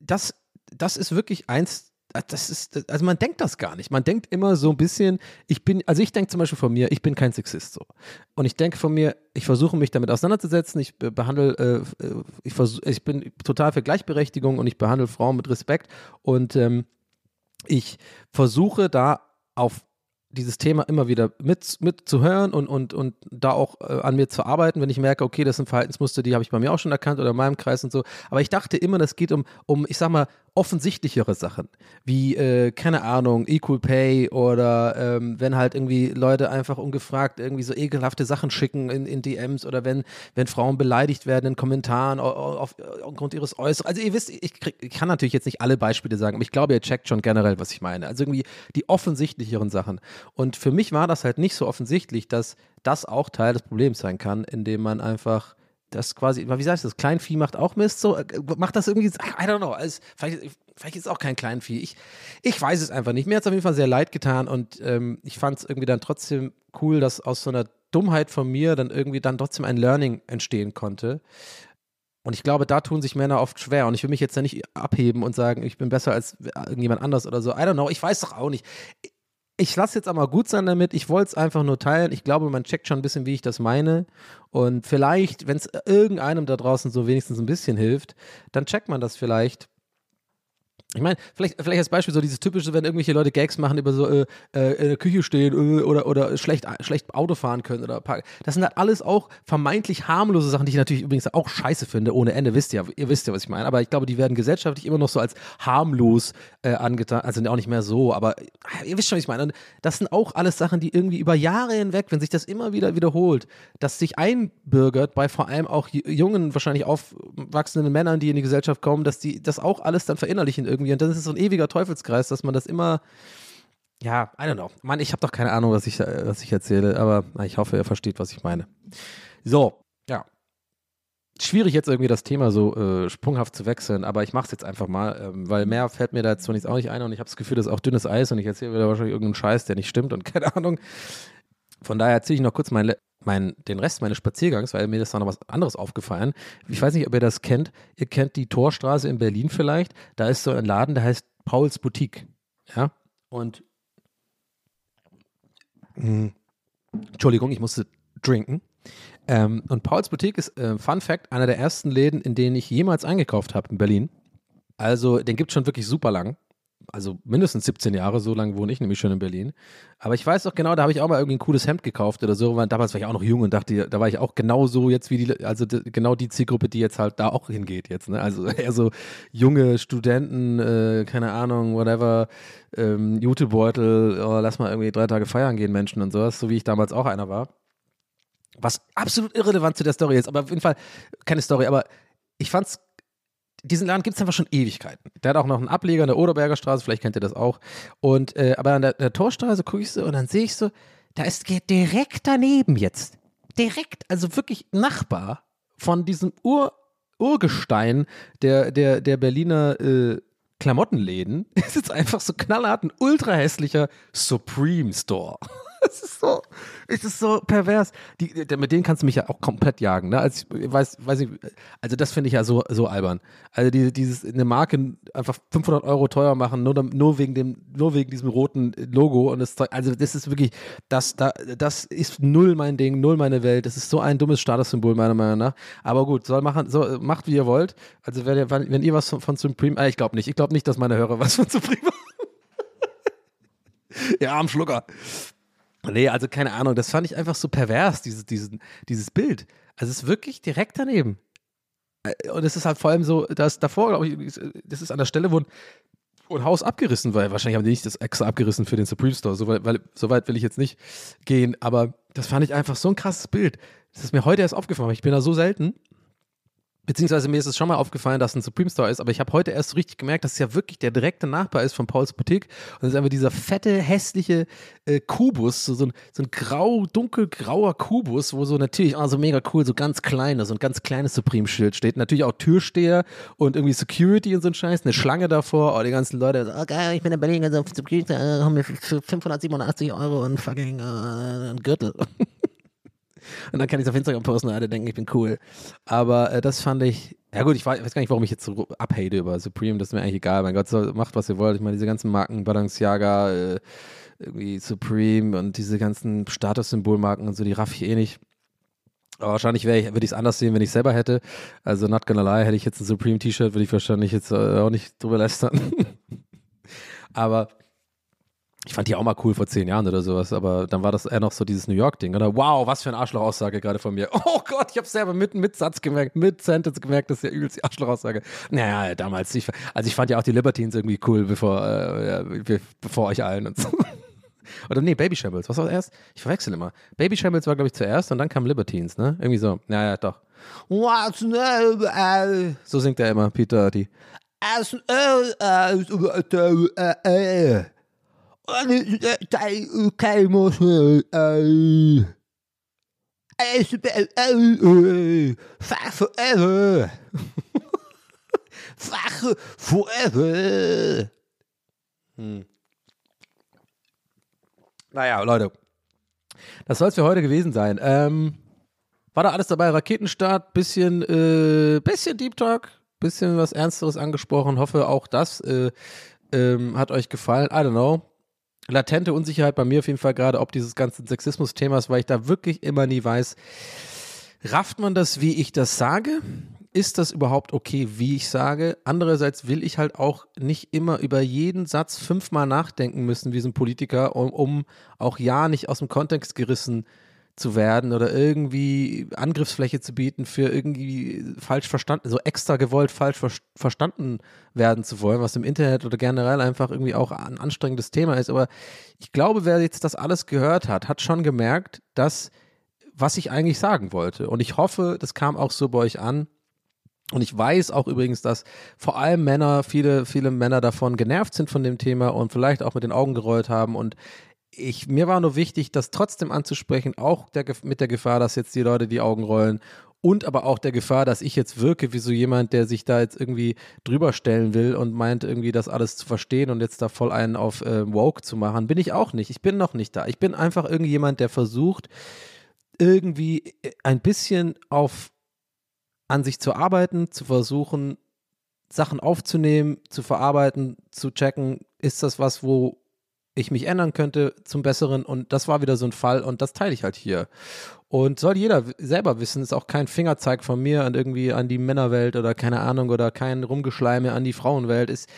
das, das ist wirklich eins äh, das ist, also man denkt das gar nicht. Man denkt immer so ein bisschen, ich bin, also ich denke zum Beispiel von mir, ich bin kein Sexist so. Und ich denke von mir, ich versuche mich damit auseinanderzusetzen, ich behandle, äh, äh, ich, versuch, ich bin total für Gleichberechtigung und ich behandle Frauen mit Respekt und ähm, ich versuche da auf dieses Thema immer wieder mit, mit zu hören und, und, und da auch äh, an mir zu arbeiten, wenn ich merke, okay, das sind Verhaltensmuster, die habe ich bei mir auch schon erkannt oder in meinem Kreis und so. Aber ich dachte immer, das geht um, um ich sag mal, offensichtlichere Sachen, wie, äh, keine Ahnung, Equal Pay oder ähm, wenn halt irgendwie Leute einfach ungefragt irgendwie so ekelhafte Sachen schicken in, in DMs oder wenn, wenn Frauen beleidigt werden in Kommentaren auf, aufgrund ihres Äußeren. Also ihr wisst, ich, krieg, ich kann natürlich jetzt nicht alle Beispiele sagen, aber ich glaube, ihr checkt schon generell, was ich meine. Also irgendwie die offensichtlicheren Sachen. Und für mich war das halt nicht so offensichtlich, dass das auch Teil des Problems sein kann, indem man einfach das quasi, wie sagst du das, Kleinvieh macht auch Mist, so, äh, macht das irgendwie, I don't know, also, vielleicht, vielleicht ist es auch kein Kleinvieh, ich, ich weiß es einfach nicht, mir hat es auf jeden Fall sehr leid getan und ähm, ich fand es irgendwie dann trotzdem cool, dass aus so einer Dummheit von mir dann irgendwie dann trotzdem ein Learning entstehen konnte. Und ich glaube, da tun sich Männer oft schwer. Und ich will mich jetzt ja nicht abheben und sagen, ich bin besser als irgendjemand anders oder so. I don't know. Ich weiß doch auch nicht. Ich lasse jetzt aber gut sein damit. Ich wollte es einfach nur teilen. Ich glaube, man checkt schon ein bisschen, wie ich das meine. Und vielleicht, wenn es irgendeinem da draußen so wenigstens ein bisschen hilft, dann checkt man das vielleicht. Ich meine, vielleicht, vielleicht als Beispiel so dieses typische, wenn irgendwelche Leute Gags machen über so äh, äh, in der Küche stehen äh, oder, oder schlecht, schlecht Auto fahren können oder parken. Das sind halt alles auch vermeintlich harmlose Sachen, die ich natürlich übrigens auch scheiße finde, ohne Ende, wisst ihr, ihr wisst ja, was ich meine. Aber ich glaube, die werden gesellschaftlich immer noch so als harmlos äh, angetan, also auch nicht mehr so, aber ah, ihr wisst schon, was ich meine. Und das sind auch alles Sachen, die irgendwie über Jahre hinweg, wenn sich das immer wieder wiederholt, dass sich einbürgert bei vor allem auch jungen, wahrscheinlich aufwachsenden Männern, die in die Gesellschaft kommen, dass die das auch alles dann verinnerlichen irgendwie irgendwie. Und das ist so ein ewiger Teufelskreis, dass man das immer, ja, I don't know. Mann, ich habe doch keine Ahnung, was ich, was ich erzähle, aber ich hoffe, ihr versteht, was ich meine. So, ja. Schwierig jetzt irgendwie das Thema so äh, sprunghaft zu wechseln, aber ich mache es jetzt einfach mal, ähm, weil mehr fällt mir da jetzt zunächst auch nicht ein und ich habe das Gefühl, das ist auch dünnes Eis und ich erzähle wieder wahrscheinlich irgendeinen Scheiß, der nicht stimmt und (laughs) keine Ahnung. Von daher erzähle ich noch kurz mein, mein, den Rest meines Spaziergangs, weil mir ist da noch was anderes aufgefallen. Ich weiß nicht, ob ihr das kennt. Ihr kennt die Torstraße in Berlin vielleicht. Da ist so ein Laden, der heißt Pauls Boutique. Ja. Und mh, hm, Entschuldigung, ich musste trinken. Ähm, und Pauls Boutique ist, äh, Fun Fact, einer der ersten Läden, in denen ich jemals eingekauft habe in Berlin. Also, den gibt es schon wirklich super lang also mindestens 17 Jahre, so lange wohne ich nämlich schon in Berlin. Aber ich weiß doch genau, da habe ich auch mal irgendwie ein cooles Hemd gekauft oder so, damals war ich auch noch jung und dachte, da war ich auch genau so jetzt wie die, also genau die Zielgruppe, die jetzt halt da auch hingeht jetzt, ne? Also (laughs) eher so junge Studenten, äh, keine Ahnung, whatever, ähm, Jutebeutel, oh, lass mal irgendwie drei Tage feiern gehen, Menschen und sowas, so wie ich damals auch einer war. Was absolut irrelevant zu der Story ist, aber auf jeden Fall keine Story, aber ich fand's diesen Laden gibt es einfach schon Ewigkeiten. Der hat auch noch einen Ableger in der Oderberger Straße, vielleicht kennt ihr das auch. Und äh, aber an der, der Torstraße gucke ich so und dann sehe ich so, da ist direkt daneben jetzt, direkt, also wirklich Nachbar von diesem Ur, Urgestein der, der, der Berliner äh, Klamottenläden, (laughs) ist jetzt einfach so knallhart ein ultra hässlicher Supreme Store. (laughs) Das ist so, es ist so pervers. Die, mit denen kannst du mich ja auch komplett jagen. Ne? Also ich weiß, weiß nicht, also das finde ich ja so, so albern. Also die, dieses eine Marke einfach 500 Euro teuer machen, nur, nur wegen dem, nur wegen diesem roten Logo und das Also das ist wirklich, das, da, das ist null mein Ding, null meine Welt. Das ist so ein dummes Statussymbol meiner Meinung nach. Aber gut, soll machen, so, macht wie ihr wollt. Also wenn ihr, wenn ihr was von, von Supreme, äh, ich glaube nicht, ich glaube nicht, dass meine Hörer was von Supreme (laughs) haben. ja, am Schlucker. Nee, also keine Ahnung, das fand ich einfach so pervers, dieses, dieses, dieses Bild. Also es ist wirklich direkt daneben. Äh, und es ist halt vor allem so, dass davor, glaube ich, das ist an der Stelle, wo ein, wo ein Haus abgerissen war. Wahrscheinlich haben die nicht das extra abgerissen für den Supreme Store. So weit, weil, so weit will ich jetzt nicht gehen. Aber das fand ich einfach so ein krasses Bild. Das ist mir heute erst aufgefallen. Ich bin da so selten. Beziehungsweise mir ist es schon mal aufgefallen, dass ein Supreme Store ist, aber ich habe heute erst so richtig gemerkt, dass es ja wirklich der direkte Nachbar ist von Pauls Boutique. Und es ist einfach dieser fette, hässliche äh, Kubus, so, so, ein, so ein grau, dunkelgrauer Kubus, wo so natürlich, oh, so mega cool, so ganz kleines, so ein ganz kleines Supreme-Schild steht. Natürlich auch Türsteher und irgendwie Security und so ein Scheiß, eine Schlange davor, oh, die ganzen Leute, so, geil, ich bin in Berlin, also Security, äh, haben wir für 587 Euro und fucking äh, Gürtel. Und dann kann ich es auf Instagram posten und alle denken, ich bin cool. Aber äh, das fand ich, ja gut, ich weiß gar nicht, warum ich jetzt so abhate über Supreme, das ist mir eigentlich egal. Mein Gott, so, macht, was ihr wollt. Ich meine, diese ganzen Marken, Balenciaga, äh, irgendwie Supreme und diese ganzen Statussymbolmarken und so, die raff ich eh nicht. Aber wahrscheinlich würde ich es anders sehen, wenn ich selber hätte. Also, not gonna lie, hätte ich jetzt ein Supreme-T-Shirt, würde ich wahrscheinlich jetzt äh, auch nicht drüber lästern. (laughs) Aber ich fand die auch mal cool vor zehn Jahren oder sowas, aber dann war das eher noch so dieses New York-Ding, oder? Wow, was für eine Arschloch-Aussage gerade von mir. (laughs) Oh Gott, ich habe selber mit, mit Satz gemerkt, mit Sentence gemerkt, das ist ja übelst die Arschloch-Aussage. Naja, damals, ich, also ich fand ja auch die Libertines irgendwie cool, bevor, äh, bevor euch allen und so. (laughs) Oder nee, Baby Shambles, was war erst? Ich verwechsel immer. Baby Shambles war, glaube ich, zuerst und dann kam Libertines, ne? Irgendwie so. Ja, ja, doch. So singt er immer, Peter Dirty. Fuck forever. (laughs) Fuck forever. Hm. Naja, Leute. Das soll es für heute gewesen sein. Ähm, war da alles dabei? Raketenstart, bisschen, äh, bisschen Deep Talk, bisschen was Ernsteres angesprochen. Hoffe auch das äh, ähm, hat euch gefallen. I don't know. Latente Unsicherheit bei mir auf jeden Fall gerade, ob dieses ganze Sexismus-Themas, weil ich da wirklich immer nie weiß, rafft man das, wie ich das sage? Ist das überhaupt okay, wie ich sage? Andererseits will ich halt auch nicht immer über jeden Satz fünfmal nachdenken müssen, wie so ein Politiker, um, um auch ja nicht aus dem Kontext gerissen zu werden oder irgendwie Angriffsfläche zu bieten für irgendwie falsch verstanden, so extra gewollt falsch ver verstanden werden zu wollen, was im Internet oder generell einfach irgendwie auch ein anstrengendes Thema ist. Aber ich glaube, wer jetzt das alles gehört hat, hat schon gemerkt, dass was ich eigentlich sagen wollte. Und ich hoffe, das kam auch so bei euch an. Und ich weiß auch übrigens, dass vor allem Männer, viele, viele Männer davon genervt sind von dem Thema und vielleicht auch mit den Augen gerollt haben. Und ich, mir war nur wichtig, das trotzdem anzusprechen, auch der, mit der Gefahr, dass jetzt die Leute die Augen rollen und aber auch der Gefahr, dass ich jetzt wirke wie so jemand, der sich da jetzt irgendwie drüber stellen will und meint irgendwie das alles zu verstehen und jetzt da voll einen auf äh, Woke zu machen. Bin ich auch nicht. Ich bin noch nicht da. Ich bin einfach irgendjemand, der versucht, irgendwie ein bisschen auf an sich zu arbeiten, zu versuchen, Sachen aufzunehmen, zu verarbeiten, zu checken, ist das was, wo ich mich ändern könnte zum Besseren und das war wieder so ein Fall und das teile ich halt hier. Und soll jeder selber wissen, ist auch kein Fingerzeig von mir an irgendwie an die Männerwelt oder keine Ahnung oder kein Rumgeschleime an die Frauenwelt. Ist,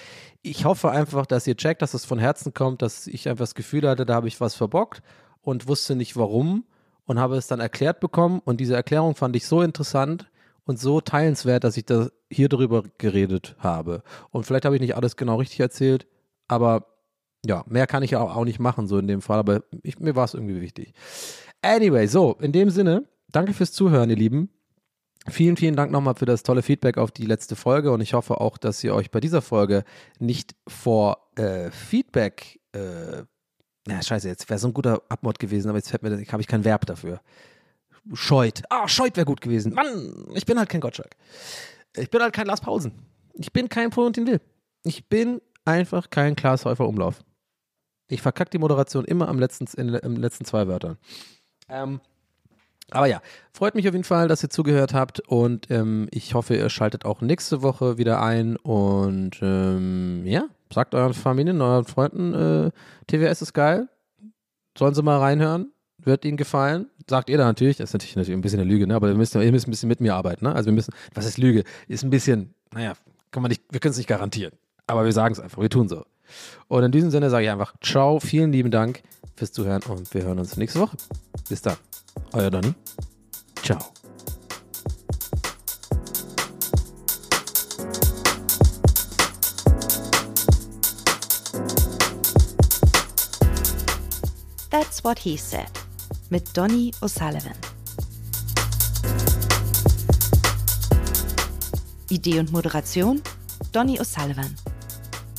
ich hoffe einfach, dass ihr checkt, dass es von Herzen kommt, dass ich einfach das Gefühl hatte, da habe ich was verbockt und wusste nicht warum und habe es dann erklärt bekommen und diese Erklärung fand ich so interessant und so teilenswert, dass ich da hier drüber geredet habe. Und vielleicht habe ich nicht alles genau richtig erzählt, aber ja, mehr kann ich ja auch, nicht machen, so in dem Fall, aber ich, mir war es irgendwie wichtig. Anyway, so, in dem Sinne, danke fürs Zuhören, ihr Lieben. Vielen, vielen Dank nochmal für das tolle Feedback auf die letzte Folge und ich hoffe auch, dass ihr euch bei dieser Folge nicht vor äh, Feedback, äh, na scheiße, jetzt wäre so ein guter Abmod gewesen, aber jetzt fällt mir, habe ich kein Verb dafür. Scheut. Ah, scheut wäre gut gewesen. Mann, ich bin halt kein Gottschalk. Ich bin halt kein Lars Pausen. Ich bin kein Florentin Will. Ich bin einfach kein Klaas Häufer Umlauf. Ich verkacke die Moderation immer am letzten, in, in letzten zwei Wörtern. Ähm, aber ja, freut mich auf jeden Fall, dass ihr zugehört habt und ähm, ich hoffe, ihr schaltet auch nächste Woche wieder ein und ähm, ja, sagt euren Familien, euren Freunden, äh, TWS ist geil. Sollen sie mal reinhören? Wird ihnen gefallen? Sagt ihr da natürlich, das ist natürlich, natürlich ein bisschen eine Lüge, ne? aber ihr müsst, ihr müsst ein bisschen mit mir arbeiten. Ne? Also wir müssen, was ist Lüge? Ist ein bisschen, naja, kann man nicht, wir können es nicht garantieren. Aber wir sagen es einfach, wir tun so. Und in diesem Sinne sage ich einfach Ciao, vielen lieben Dank fürs Zuhören und wir hören uns nächste Woche. Bis dann. Euer Donny. Ciao. That's what he said mit Donny O'Sullivan. Idee und Moderation Donny O'Sullivan.